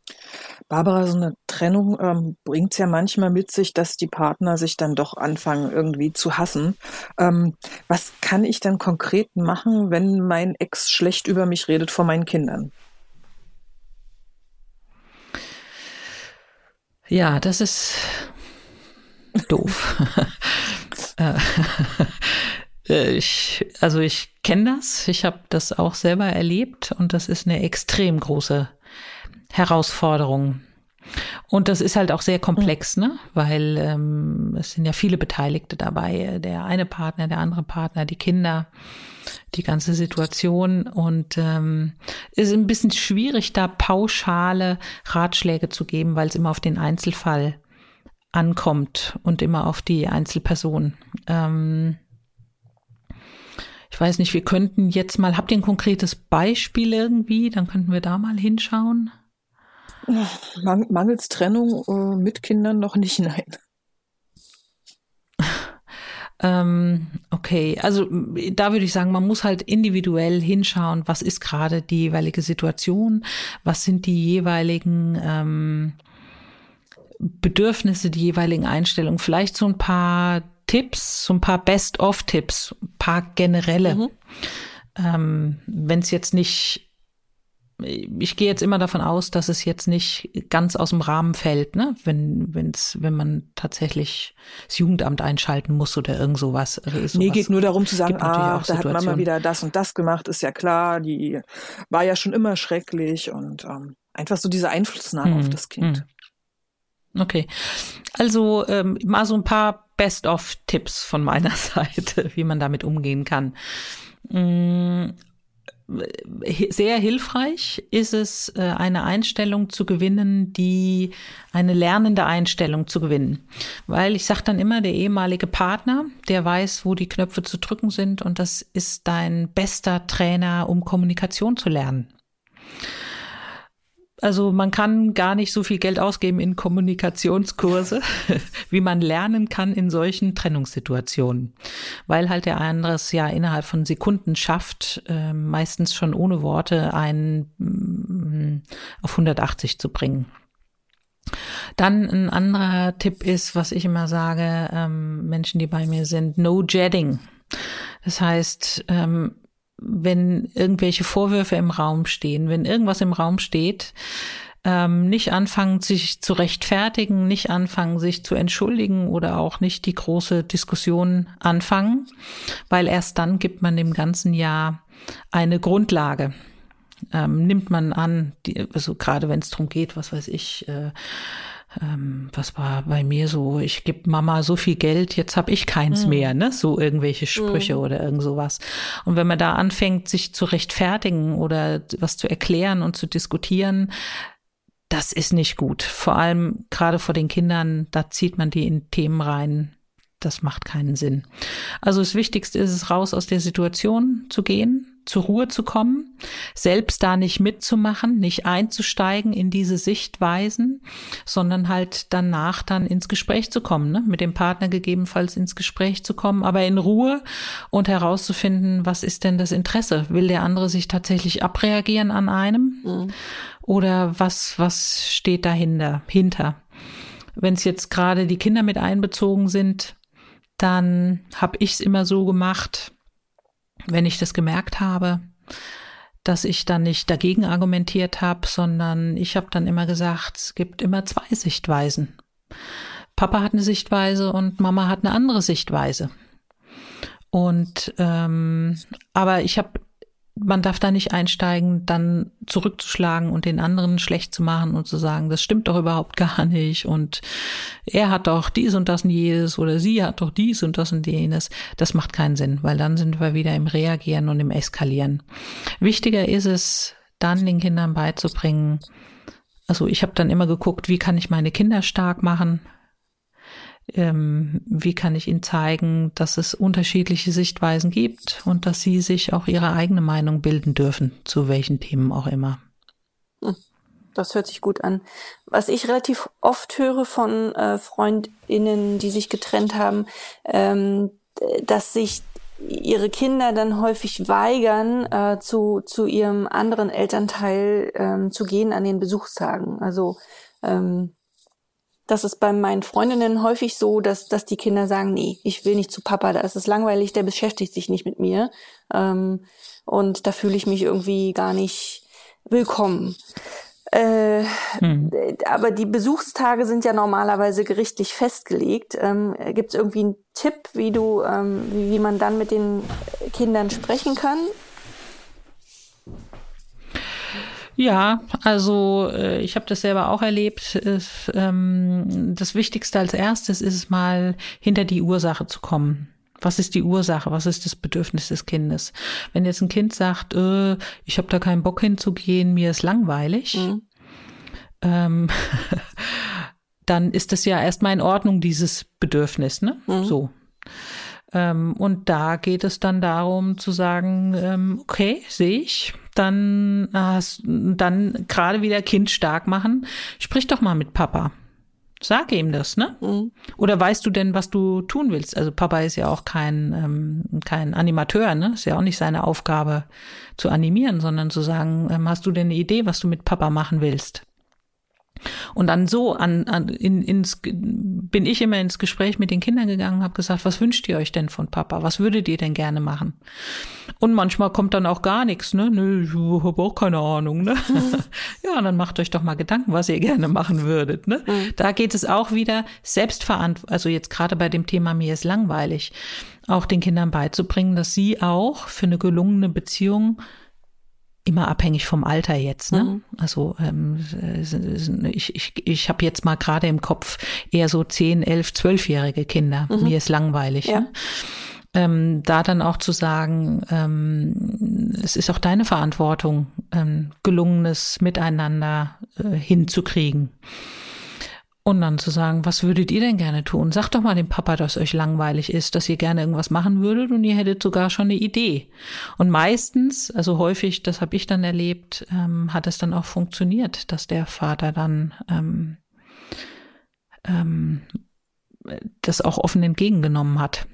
Barbara, so eine Trennung ähm, bringt es ja manchmal mit sich, dass die Partner sich dann doch anfangen, irgendwie zu hassen. Ähm, was kann ich dann konkret machen, wenn mein Ex schlecht über mich redet vor meinen Kindern? Ja, das ist doof. Äh, äh, ich, also ich kenne das, ich habe das auch selber erlebt und das ist eine extrem große Herausforderung. Und das ist halt auch sehr komplex, ne? Weil ähm, es sind ja viele Beteiligte dabei. Der eine Partner, der andere Partner, die Kinder, die ganze Situation. Und ähm, ist ein bisschen schwierig, da pauschale Ratschläge zu geben, weil es immer auf den Einzelfall ankommt und immer auf die Einzelperson. Ähm, ich weiß nicht, wir könnten jetzt mal, habt ihr ein konkretes Beispiel irgendwie? Dann könnten wir da mal hinschauen. Man, mangels Trennung äh, mit Kindern noch nicht, nein. Ähm, okay, also da würde ich sagen, man muss halt individuell hinschauen, was ist gerade die jeweilige Situation, was sind die jeweiligen ähm, Bedürfnisse, die jeweiligen Einstellungen, vielleicht so ein paar Tipps, so ein paar Best-of-Tipps, ein paar generelle. Mhm. Ähm, Wenn es jetzt nicht ich gehe jetzt immer davon aus, dass es jetzt nicht ganz aus dem Rahmen fällt, ne? wenn, wenn's, wenn man tatsächlich das Jugendamt einschalten muss oder irgend sowas. sowas. Nee, geht nur darum zu sagen, ah, da hat Mama wieder das und das gemacht, ist ja klar, die war ja schon immer schrecklich und ähm, einfach so diese Einflussnahme hm, auf das Kind. Hm. Okay. Also ähm, mal so ein paar Best-of-Tipps von meiner Seite, wie man damit umgehen kann. Mm, sehr hilfreich ist es, äh, eine Einstellung zu gewinnen, die eine lernende Einstellung zu gewinnen. Weil ich sage dann immer, der ehemalige Partner, der weiß, wo die Knöpfe zu drücken sind und das ist dein bester Trainer, um Kommunikation zu lernen. Also man kann gar nicht so viel Geld ausgeben in Kommunikationskurse, wie man lernen kann in solchen Trennungssituationen, weil halt der andere es ja innerhalb von Sekunden schafft, äh, meistens schon ohne Worte einen mm, auf 180 zu bringen. Dann ein anderer Tipp ist, was ich immer sage, ähm, Menschen, die bei mir sind, no jetting. Das heißt, ähm, wenn irgendwelche Vorwürfe im Raum stehen, wenn irgendwas im Raum steht, ähm, nicht anfangen, sich zu rechtfertigen, nicht anfangen, sich zu entschuldigen oder auch nicht die große Diskussion anfangen, weil erst dann gibt man dem ganzen Jahr eine Grundlage. Ähm, nimmt man an, die, also gerade wenn es darum geht, was weiß ich, äh, ähm, was war bei mir so, ich gebe Mama so viel Geld, jetzt habe ich keins mhm. mehr, ne? So irgendwelche Sprüche mhm. oder irgend sowas. Und wenn man da anfängt, sich zu rechtfertigen oder was zu erklären und zu diskutieren, das ist nicht gut. Vor allem gerade vor den Kindern, da zieht man die in Themen rein, das macht keinen Sinn. Also das Wichtigste ist es, raus aus der Situation zu gehen, zur Ruhe zu kommen, selbst da nicht mitzumachen, nicht einzusteigen in diese Sichtweisen, sondern halt danach dann ins Gespräch zu kommen, ne? mit dem Partner gegebenenfalls ins Gespräch zu kommen, aber in Ruhe und herauszufinden, was ist denn das Interesse? Will der andere sich tatsächlich abreagieren an einem? Mhm. Oder was, was steht dahinter? Hinter? Wenn es jetzt gerade die Kinder mit einbezogen sind, dann habe ich es immer so gemacht, wenn ich das gemerkt habe, dass ich dann nicht dagegen argumentiert habe, sondern ich habe dann immer gesagt, es gibt immer zwei Sichtweisen. Papa hat eine Sichtweise und Mama hat eine andere Sichtweise. Und ähm, aber ich habe man darf da nicht einsteigen, dann zurückzuschlagen und den anderen schlecht zu machen und zu sagen, das stimmt doch überhaupt gar nicht und er hat doch dies und das und jedes oder sie hat doch dies und das und jenes. Das macht keinen Sinn, weil dann sind wir wieder im Reagieren und im Eskalieren. Wichtiger ist es, dann den Kindern beizubringen, also ich habe dann immer geguckt, wie kann ich meine Kinder stark machen, ähm, wie kann ich ihnen zeigen, dass es unterschiedliche Sichtweisen gibt und dass sie sich auch ihre eigene Meinung bilden dürfen, zu welchen Themen auch immer. Hm, das hört sich gut an. Was ich relativ oft höre von äh, Freundinnen, die sich getrennt haben, ähm, dass sich ihre Kinder dann häufig weigern, äh, zu, zu ihrem anderen Elternteil ähm, zu gehen an den Besuchstagen. Also ähm, das ist bei meinen Freundinnen häufig so, dass, dass die Kinder sagen, nee, ich will nicht zu Papa, da ist es langweilig, der beschäftigt sich nicht mit mir. Ähm, und da fühle ich mich irgendwie gar nicht willkommen. Äh, hm. Aber die Besuchstage sind ja normalerweise gerichtlich festgelegt. Ähm, Gibt es irgendwie einen Tipp, wie du, ähm, wie, wie man dann mit den Kindern sprechen kann? Ja, also äh, ich habe das selber auch erlebt. Ähm, das Wichtigste als erstes ist mal, hinter die Ursache zu kommen. Was ist die Ursache? Was ist das Bedürfnis des Kindes? Wenn jetzt ein Kind sagt, äh, ich habe da keinen Bock hinzugehen, mir ist langweilig, mhm. ähm, dann ist das ja erstmal in Ordnung, dieses Bedürfnis, ne? Mhm. So. Ähm, und da geht es dann darum zu sagen, ähm, okay, sehe ich, dann, äh, dann gerade wieder Kind stark machen. Sprich doch mal mit Papa. Sag ihm das, ne? Mhm. Oder weißt du denn, was du tun willst? Also Papa ist ja auch kein, ähm, kein Animateur, ne? Ist ja auch nicht seine Aufgabe zu animieren, sondern zu sagen, ähm, hast du denn eine Idee, was du mit Papa machen willst? Und dann so an, an in, ins bin ich immer ins Gespräch mit den Kindern gegangen, habe gesagt, was wünscht ihr euch denn von Papa? Was würdet ihr denn gerne machen? Und manchmal kommt dann auch gar nichts, ne? Nö, ich habe auch keine Ahnung, ne? ja, dann macht euch doch mal Gedanken, was ihr gerne machen würdet, ne? Mhm. Da geht es auch wieder selbstverantwortlich, also jetzt gerade bei dem Thema mir ist langweilig, auch den Kindern beizubringen, dass sie auch für eine gelungene Beziehung immer abhängig vom Alter jetzt. Ne? Mhm. Also ähm, ich, ich, ich habe jetzt mal gerade im Kopf eher so 10, 11, 12-jährige Kinder. Mhm. Mir ist langweilig. Ja. Ne? Ähm, da dann auch zu sagen, ähm, es ist auch deine Verantwortung, ähm, gelungenes Miteinander äh, hinzukriegen. Und dann zu sagen, was würdet ihr denn gerne tun? Sagt doch mal dem Papa, dass euch langweilig ist, dass ihr gerne irgendwas machen würdet und ihr hättet sogar schon eine Idee. Und meistens, also häufig, das habe ich dann erlebt, ähm, hat es dann auch funktioniert, dass der Vater dann ähm, ähm, das auch offen entgegengenommen hat.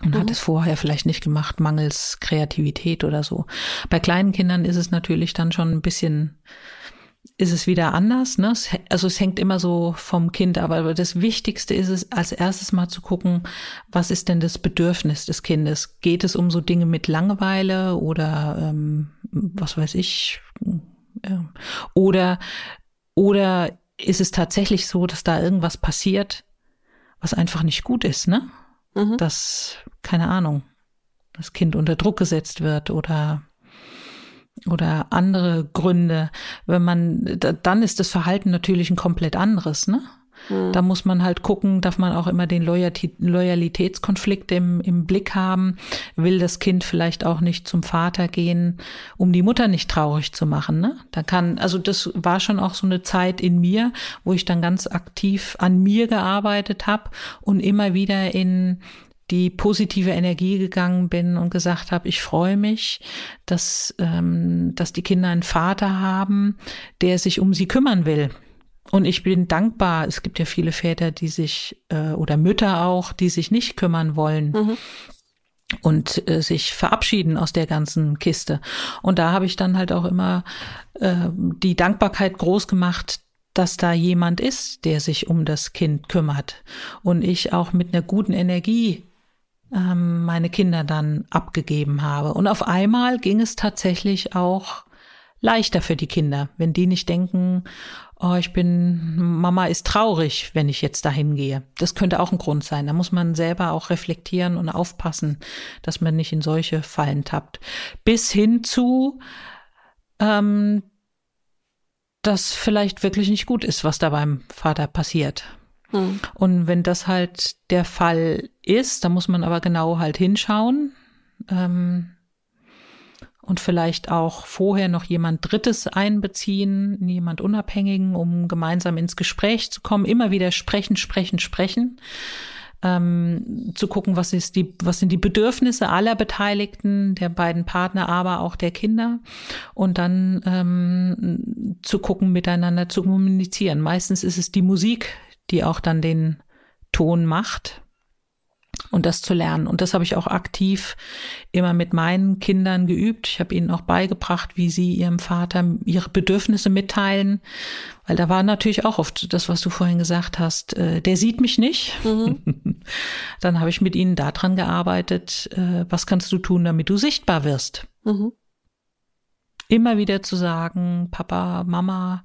Und mhm. hat es vorher vielleicht nicht gemacht, mangels Kreativität oder so. Bei kleinen Kindern ist es natürlich dann schon ein bisschen ist es wieder anders. Ne? Also es hängt immer so vom Kind, aber das Wichtigste ist es, als erstes mal zu gucken, was ist denn das Bedürfnis des Kindes? Geht es um so Dinge mit Langeweile oder ähm, was weiß ich? Ja. Oder, oder ist es tatsächlich so, dass da irgendwas passiert, was einfach nicht gut ist, ne? Mhm. Dass, keine Ahnung, das Kind unter Druck gesetzt wird oder oder andere Gründe, wenn man, dann ist das Verhalten natürlich ein komplett anderes, ne? Mhm. Da muss man halt gucken, darf man auch immer den Loyalitätskonflikt im, im Blick haben. Will das Kind vielleicht auch nicht zum Vater gehen, um die Mutter nicht traurig zu machen. Ne? Da kann, also das war schon auch so eine Zeit in mir, wo ich dann ganz aktiv an mir gearbeitet habe und immer wieder in die positive Energie gegangen bin und gesagt habe, ich freue mich, dass, ähm, dass die Kinder einen Vater haben, der sich um sie kümmern will. Und ich bin dankbar. Es gibt ja viele Väter, die sich äh, oder Mütter auch, die sich nicht kümmern wollen. Mhm und äh, sich verabschieden aus der ganzen Kiste. Und da habe ich dann halt auch immer äh, die Dankbarkeit groß gemacht, dass da jemand ist, der sich um das Kind kümmert und ich auch mit einer guten Energie ähm, meine Kinder dann abgegeben habe. Und auf einmal ging es tatsächlich auch leichter für die Kinder, wenn die nicht denken, oh, ich bin, Mama ist traurig, wenn ich jetzt dahin gehe. Das könnte auch ein Grund sein. Da muss man selber auch reflektieren und aufpassen, dass man nicht in solche Fallen tappt. Bis hin zu, ähm, dass vielleicht wirklich nicht gut ist, was da beim Vater passiert. Und wenn das halt der Fall ist, dann muss man aber genau halt hinschauen. Ähm, und vielleicht auch vorher noch jemand Drittes einbeziehen, jemand Unabhängigen, um gemeinsam ins Gespräch zu kommen, immer wieder sprechen, sprechen, sprechen, ähm, zu gucken, was ist die, was sind die Bedürfnisse aller Beteiligten, der beiden Partner, aber auch der Kinder und dann ähm, zu gucken, miteinander zu kommunizieren. Meistens ist es die Musik, die auch dann den Ton macht und das zu lernen. Und das habe ich auch aktiv immer mit meinen Kindern geübt. Ich habe ihnen auch beigebracht, wie sie ihrem Vater ihre Bedürfnisse mitteilen, weil da war natürlich auch oft das, was du vorhin gesagt hast, äh, der sieht mich nicht. Mhm. Dann habe ich mit ihnen daran gearbeitet, äh, was kannst du tun, damit du sichtbar wirst. Mhm. Immer wieder zu sagen, Papa, Mama,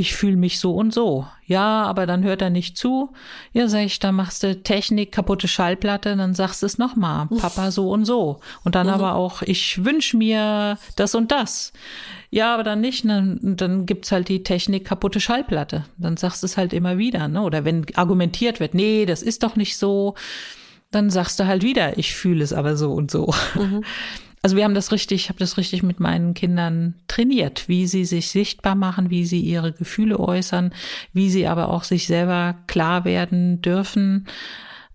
ich fühle mich so und so. Ja, aber dann hört er nicht zu. Ja, sag ich, dann machst du Technik, kaputte Schallplatte, dann sagst du es nochmal. Papa so und so. Und dann mhm. aber auch, ich wünsche mir das und das. Ja, aber dann nicht. Dann, dann gibt's halt die Technik, kaputte Schallplatte. Dann sagst du es halt immer wieder. Ne? Oder wenn argumentiert wird, nee, das ist doch nicht so, dann sagst du halt wieder, ich fühle es aber so und so. Mhm. Also wir haben das richtig, ich habe das richtig mit meinen Kindern trainiert, wie sie sich sichtbar machen, wie sie ihre Gefühle äußern, wie sie aber auch sich selber klar werden dürfen,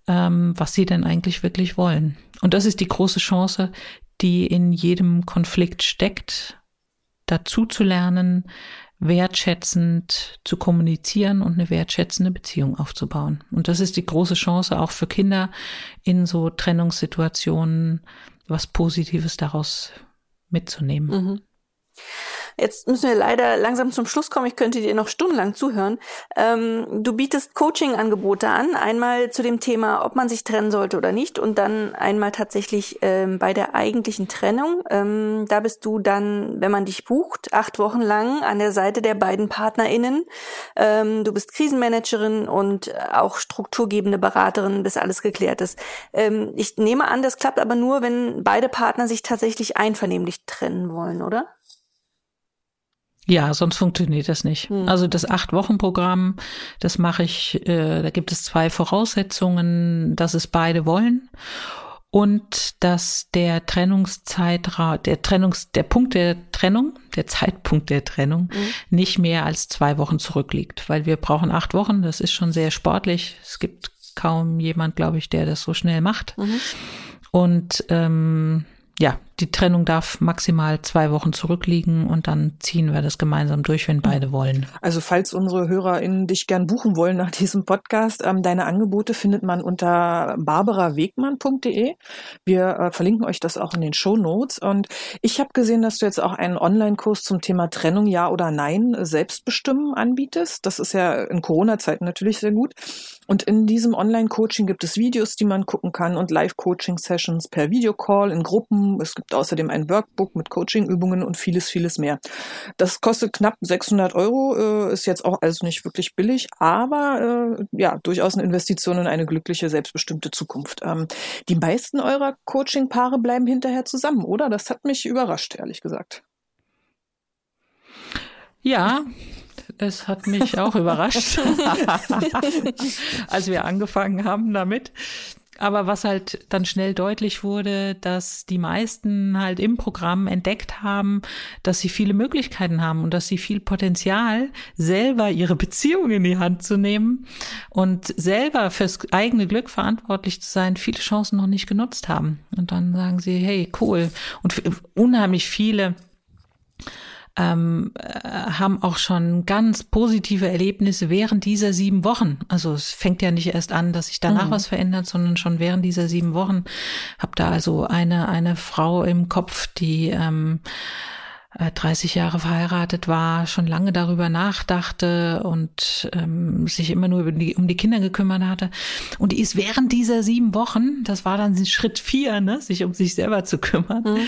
ähm, was sie denn eigentlich wirklich wollen. Und das ist die große Chance, die in jedem Konflikt steckt, dazu zu lernen, wertschätzend zu kommunizieren und eine wertschätzende Beziehung aufzubauen. Und das ist die große Chance auch für Kinder in so Trennungssituationen, was Positives daraus mitzunehmen. Mhm. Jetzt müssen wir leider langsam zum Schluss kommen. Ich könnte dir noch stundenlang zuhören. Ähm, du bietest Coaching-Angebote an. Einmal zu dem Thema, ob man sich trennen sollte oder nicht. Und dann einmal tatsächlich ähm, bei der eigentlichen Trennung. Ähm, da bist du dann, wenn man dich bucht, acht Wochen lang an der Seite der beiden PartnerInnen. Ähm, du bist Krisenmanagerin und auch strukturgebende Beraterin, bis alles geklärt ist. Ähm, ich nehme an, das klappt aber nur, wenn beide Partner sich tatsächlich einvernehmlich trennen wollen, oder? Ja, sonst funktioniert das nicht. Mhm. Also das Acht-Wochen-Programm, das mache ich, äh, da gibt es zwei Voraussetzungen, dass es beide wollen und dass der Trennungszeitraum, der Trennungs, der Punkt der Trennung, der Zeitpunkt der Trennung mhm. nicht mehr als zwei Wochen zurückliegt, weil wir brauchen acht Wochen. Das ist schon sehr sportlich. Es gibt kaum jemand, glaube ich, der das so schnell macht. Mhm. Und ähm, ja, die Trennung darf maximal zwei Wochen zurückliegen und dann ziehen wir das gemeinsam durch, wenn beide wollen. Also falls unsere HörerInnen dich gern buchen wollen nach diesem Podcast, ähm, deine Angebote findet man unter barbarawegmann.de. Wir äh, verlinken euch das auch in den Show Notes. Und ich habe gesehen, dass du jetzt auch einen Online-Kurs zum Thema Trennung Ja oder Nein selbstbestimmen anbietest. Das ist ja in Corona-Zeiten natürlich sehr gut. Und in diesem Online-Coaching gibt es Videos, die man gucken kann und Live-Coaching-Sessions per Videocall in Gruppen. Es gibt außerdem ein Workbook mit Coaching-Übungen und vieles, vieles mehr. Das kostet knapp 600 Euro, äh, ist jetzt auch also nicht wirklich billig, aber äh, ja, durchaus eine Investition in eine glückliche, selbstbestimmte Zukunft. Ähm, die meisten eurer Coaching-Paare bleiben hinterher zusammen, oder? Das hat mich überrascht, ehrlich gesagt. Ja, es hat mich auch überrascht, als wir angefangen haben damit. Aber was halt dann schnell deutlich wurde, dass die meisten halt im Programm entdeckt haben, dass sie viele Möglichkeiten haben und dass sie viel Potenzial, selber ihre Beziehung in die Hand zu nehmen und selber fürs eigene Glück verantwortlich zu sein, viele Chancen noch nicht genutzt haben. Und dann sagen sie, hey, cool. Und unheimlich viele ähm, äh, haben auch schon ganz positive Erlebnisse während dieser sieben Wochen. Also es fängt ja nicht erst an, dass sich danach mhm. was verändert, sondern schon während dieser sieben Wochen. Hab da also eine eine Frau im Kopf, die ähm, 30 äh, Jahre verheiratet war, schon lange darüber nachdachte und ähm, sich immer nur die, um die Kinder gekümmert hatte. Und die ist während dieser sieben Wochen, das war dann Schritt vier, ne, sich um sich selber zu kümmern, mhm.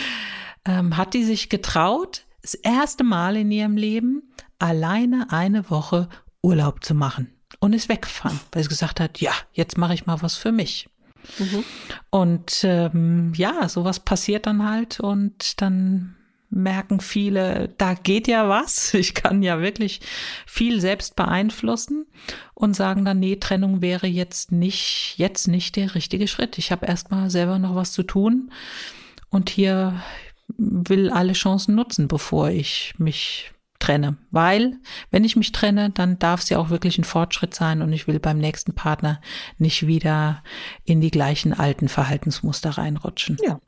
ähm, hat die sich getraut, das erste Mal in ihrem Leben alleine eine Woche Urlaub zu machen und ist weggefahren, weil sie gesagt hat, ja, jetzt mache ich mal was für mich. Mhm. Und ähm, ja, sowas passiert dann halt und dann merken viele, da geht ja was. Ich kann ja wirklich viel selbst beeinflussen und sagen dann, nee, Trennung wäre jetzt nicht, jetzt nicht der richtige Schritt. Ich habe erstmal selber noch was zu tun und hier will alle Chancen nutzen, bevor ich mich trenne. Weil, wenn ich mich trenne, dann darf es ja auch wirklich ein Fortschritt sein und ich will beim nächsten Partner nicht wieder in die gleichen alten Verhaltensmuster reinrutschen. Ja.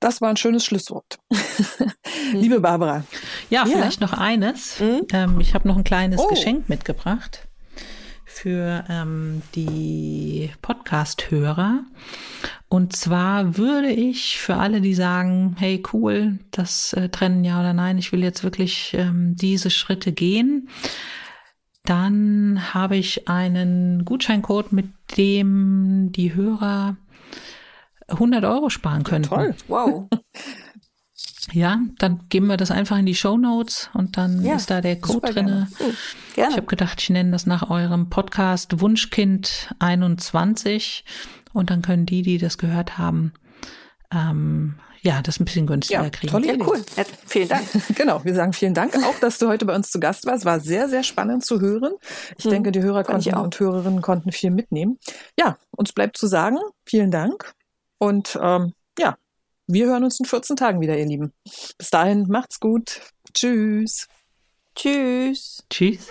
Das war ein schönes Schlusswort. Liebe Barbara. Ja, ja, vielleicht noch eines. Mhm. Ähm, ich habe noch ein kleines oh. Geschenk mitgebracht für ähm, die Podcast-Hörer. Und zwar würde ich für alle, die sagen, hey cool, das äh, trennen ja oder nein, ich will jetzt wirklich ähm, diese Schritte gehen, dann habe ich einen Gutscheincode, mit dem die Hörer 100 Euro sparen könnten. Toll, wow. Ja, dann geben wir das einfach in die Show Notes und dann ja, ist da der Code drin. Gerne. Hm, gerne. Ich habe gedacht, ich nenne das nach eurem Podcast Wunschkind 21 und dann können die, die das gehört haben, ähm, ja, das ein bisschen günstiger ja, kriegen. Toll, ja, cool. Ja, vielen Dank. genau, wir sagen vielen Dank auch, dass du heute bei uns zu Gast warst. War sehr, sehr spannend zu hören. Ich hm, denke, die Hörer konnten und Hörerinnen konnten viel mitnehmen. Ja, uns bleibt zu sagen, vielen Dank und ähm, ja, wir hören uns in 14 Tagen wieder, ihr Lieben. Bis dahin, macht's gut. Tschüss. Tschüss. Tschüss.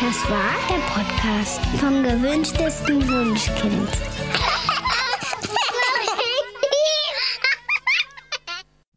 Das war der Podcast vom gewünschtesten Wunschkind.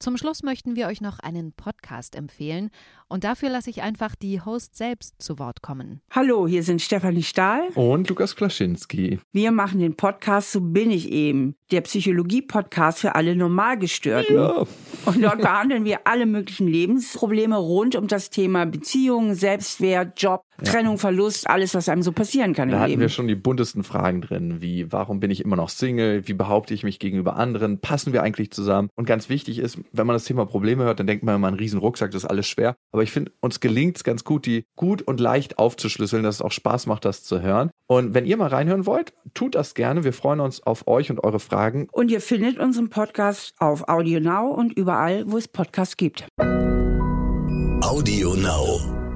Zum Schluss möchten wir euch noch einen Podcast empfehlen und dafür lasse ich einfach die Host selbst zu Wort kommen. Hallo, hier sind Stefanie Stahl und Lukas Klaschinski. Wir machen den Podcast So bin ich eben, der Psychologie-Podcast für alle Normalgestörten. Ja. Und dort behandeln wir alle möglichen Lebensprobleme rund um das Thema Beziehungen, Selbstwert, Job, ja. Trennung, Verlust, alles, was einem so passieren kann da hatten Leben. wir schon die buntesten Fragen drin, wie warum bin ich immer noch Single, wie behaupte ich mich gegenüber anderen, passen wir eigentlich zusammen? Und ganz wichtig ist, wenn man das Thema Probleme hört, dann denkt man immer, ein riesen Rucksack, das ist alles schwer. Aber ich finde, uns gelingt es ganz gut, die gut und leicht aufzuschlüsseln, dass es auch Spaß macht, das zu hören. Und wenn ihr mal reinhören wollt, tut das gerne. Wir freuen uns auf euch und eure Fragen. Und ihr findet unseren Podcast auf Audio Now und überall, wo es Podcasts gibt. Audio Now.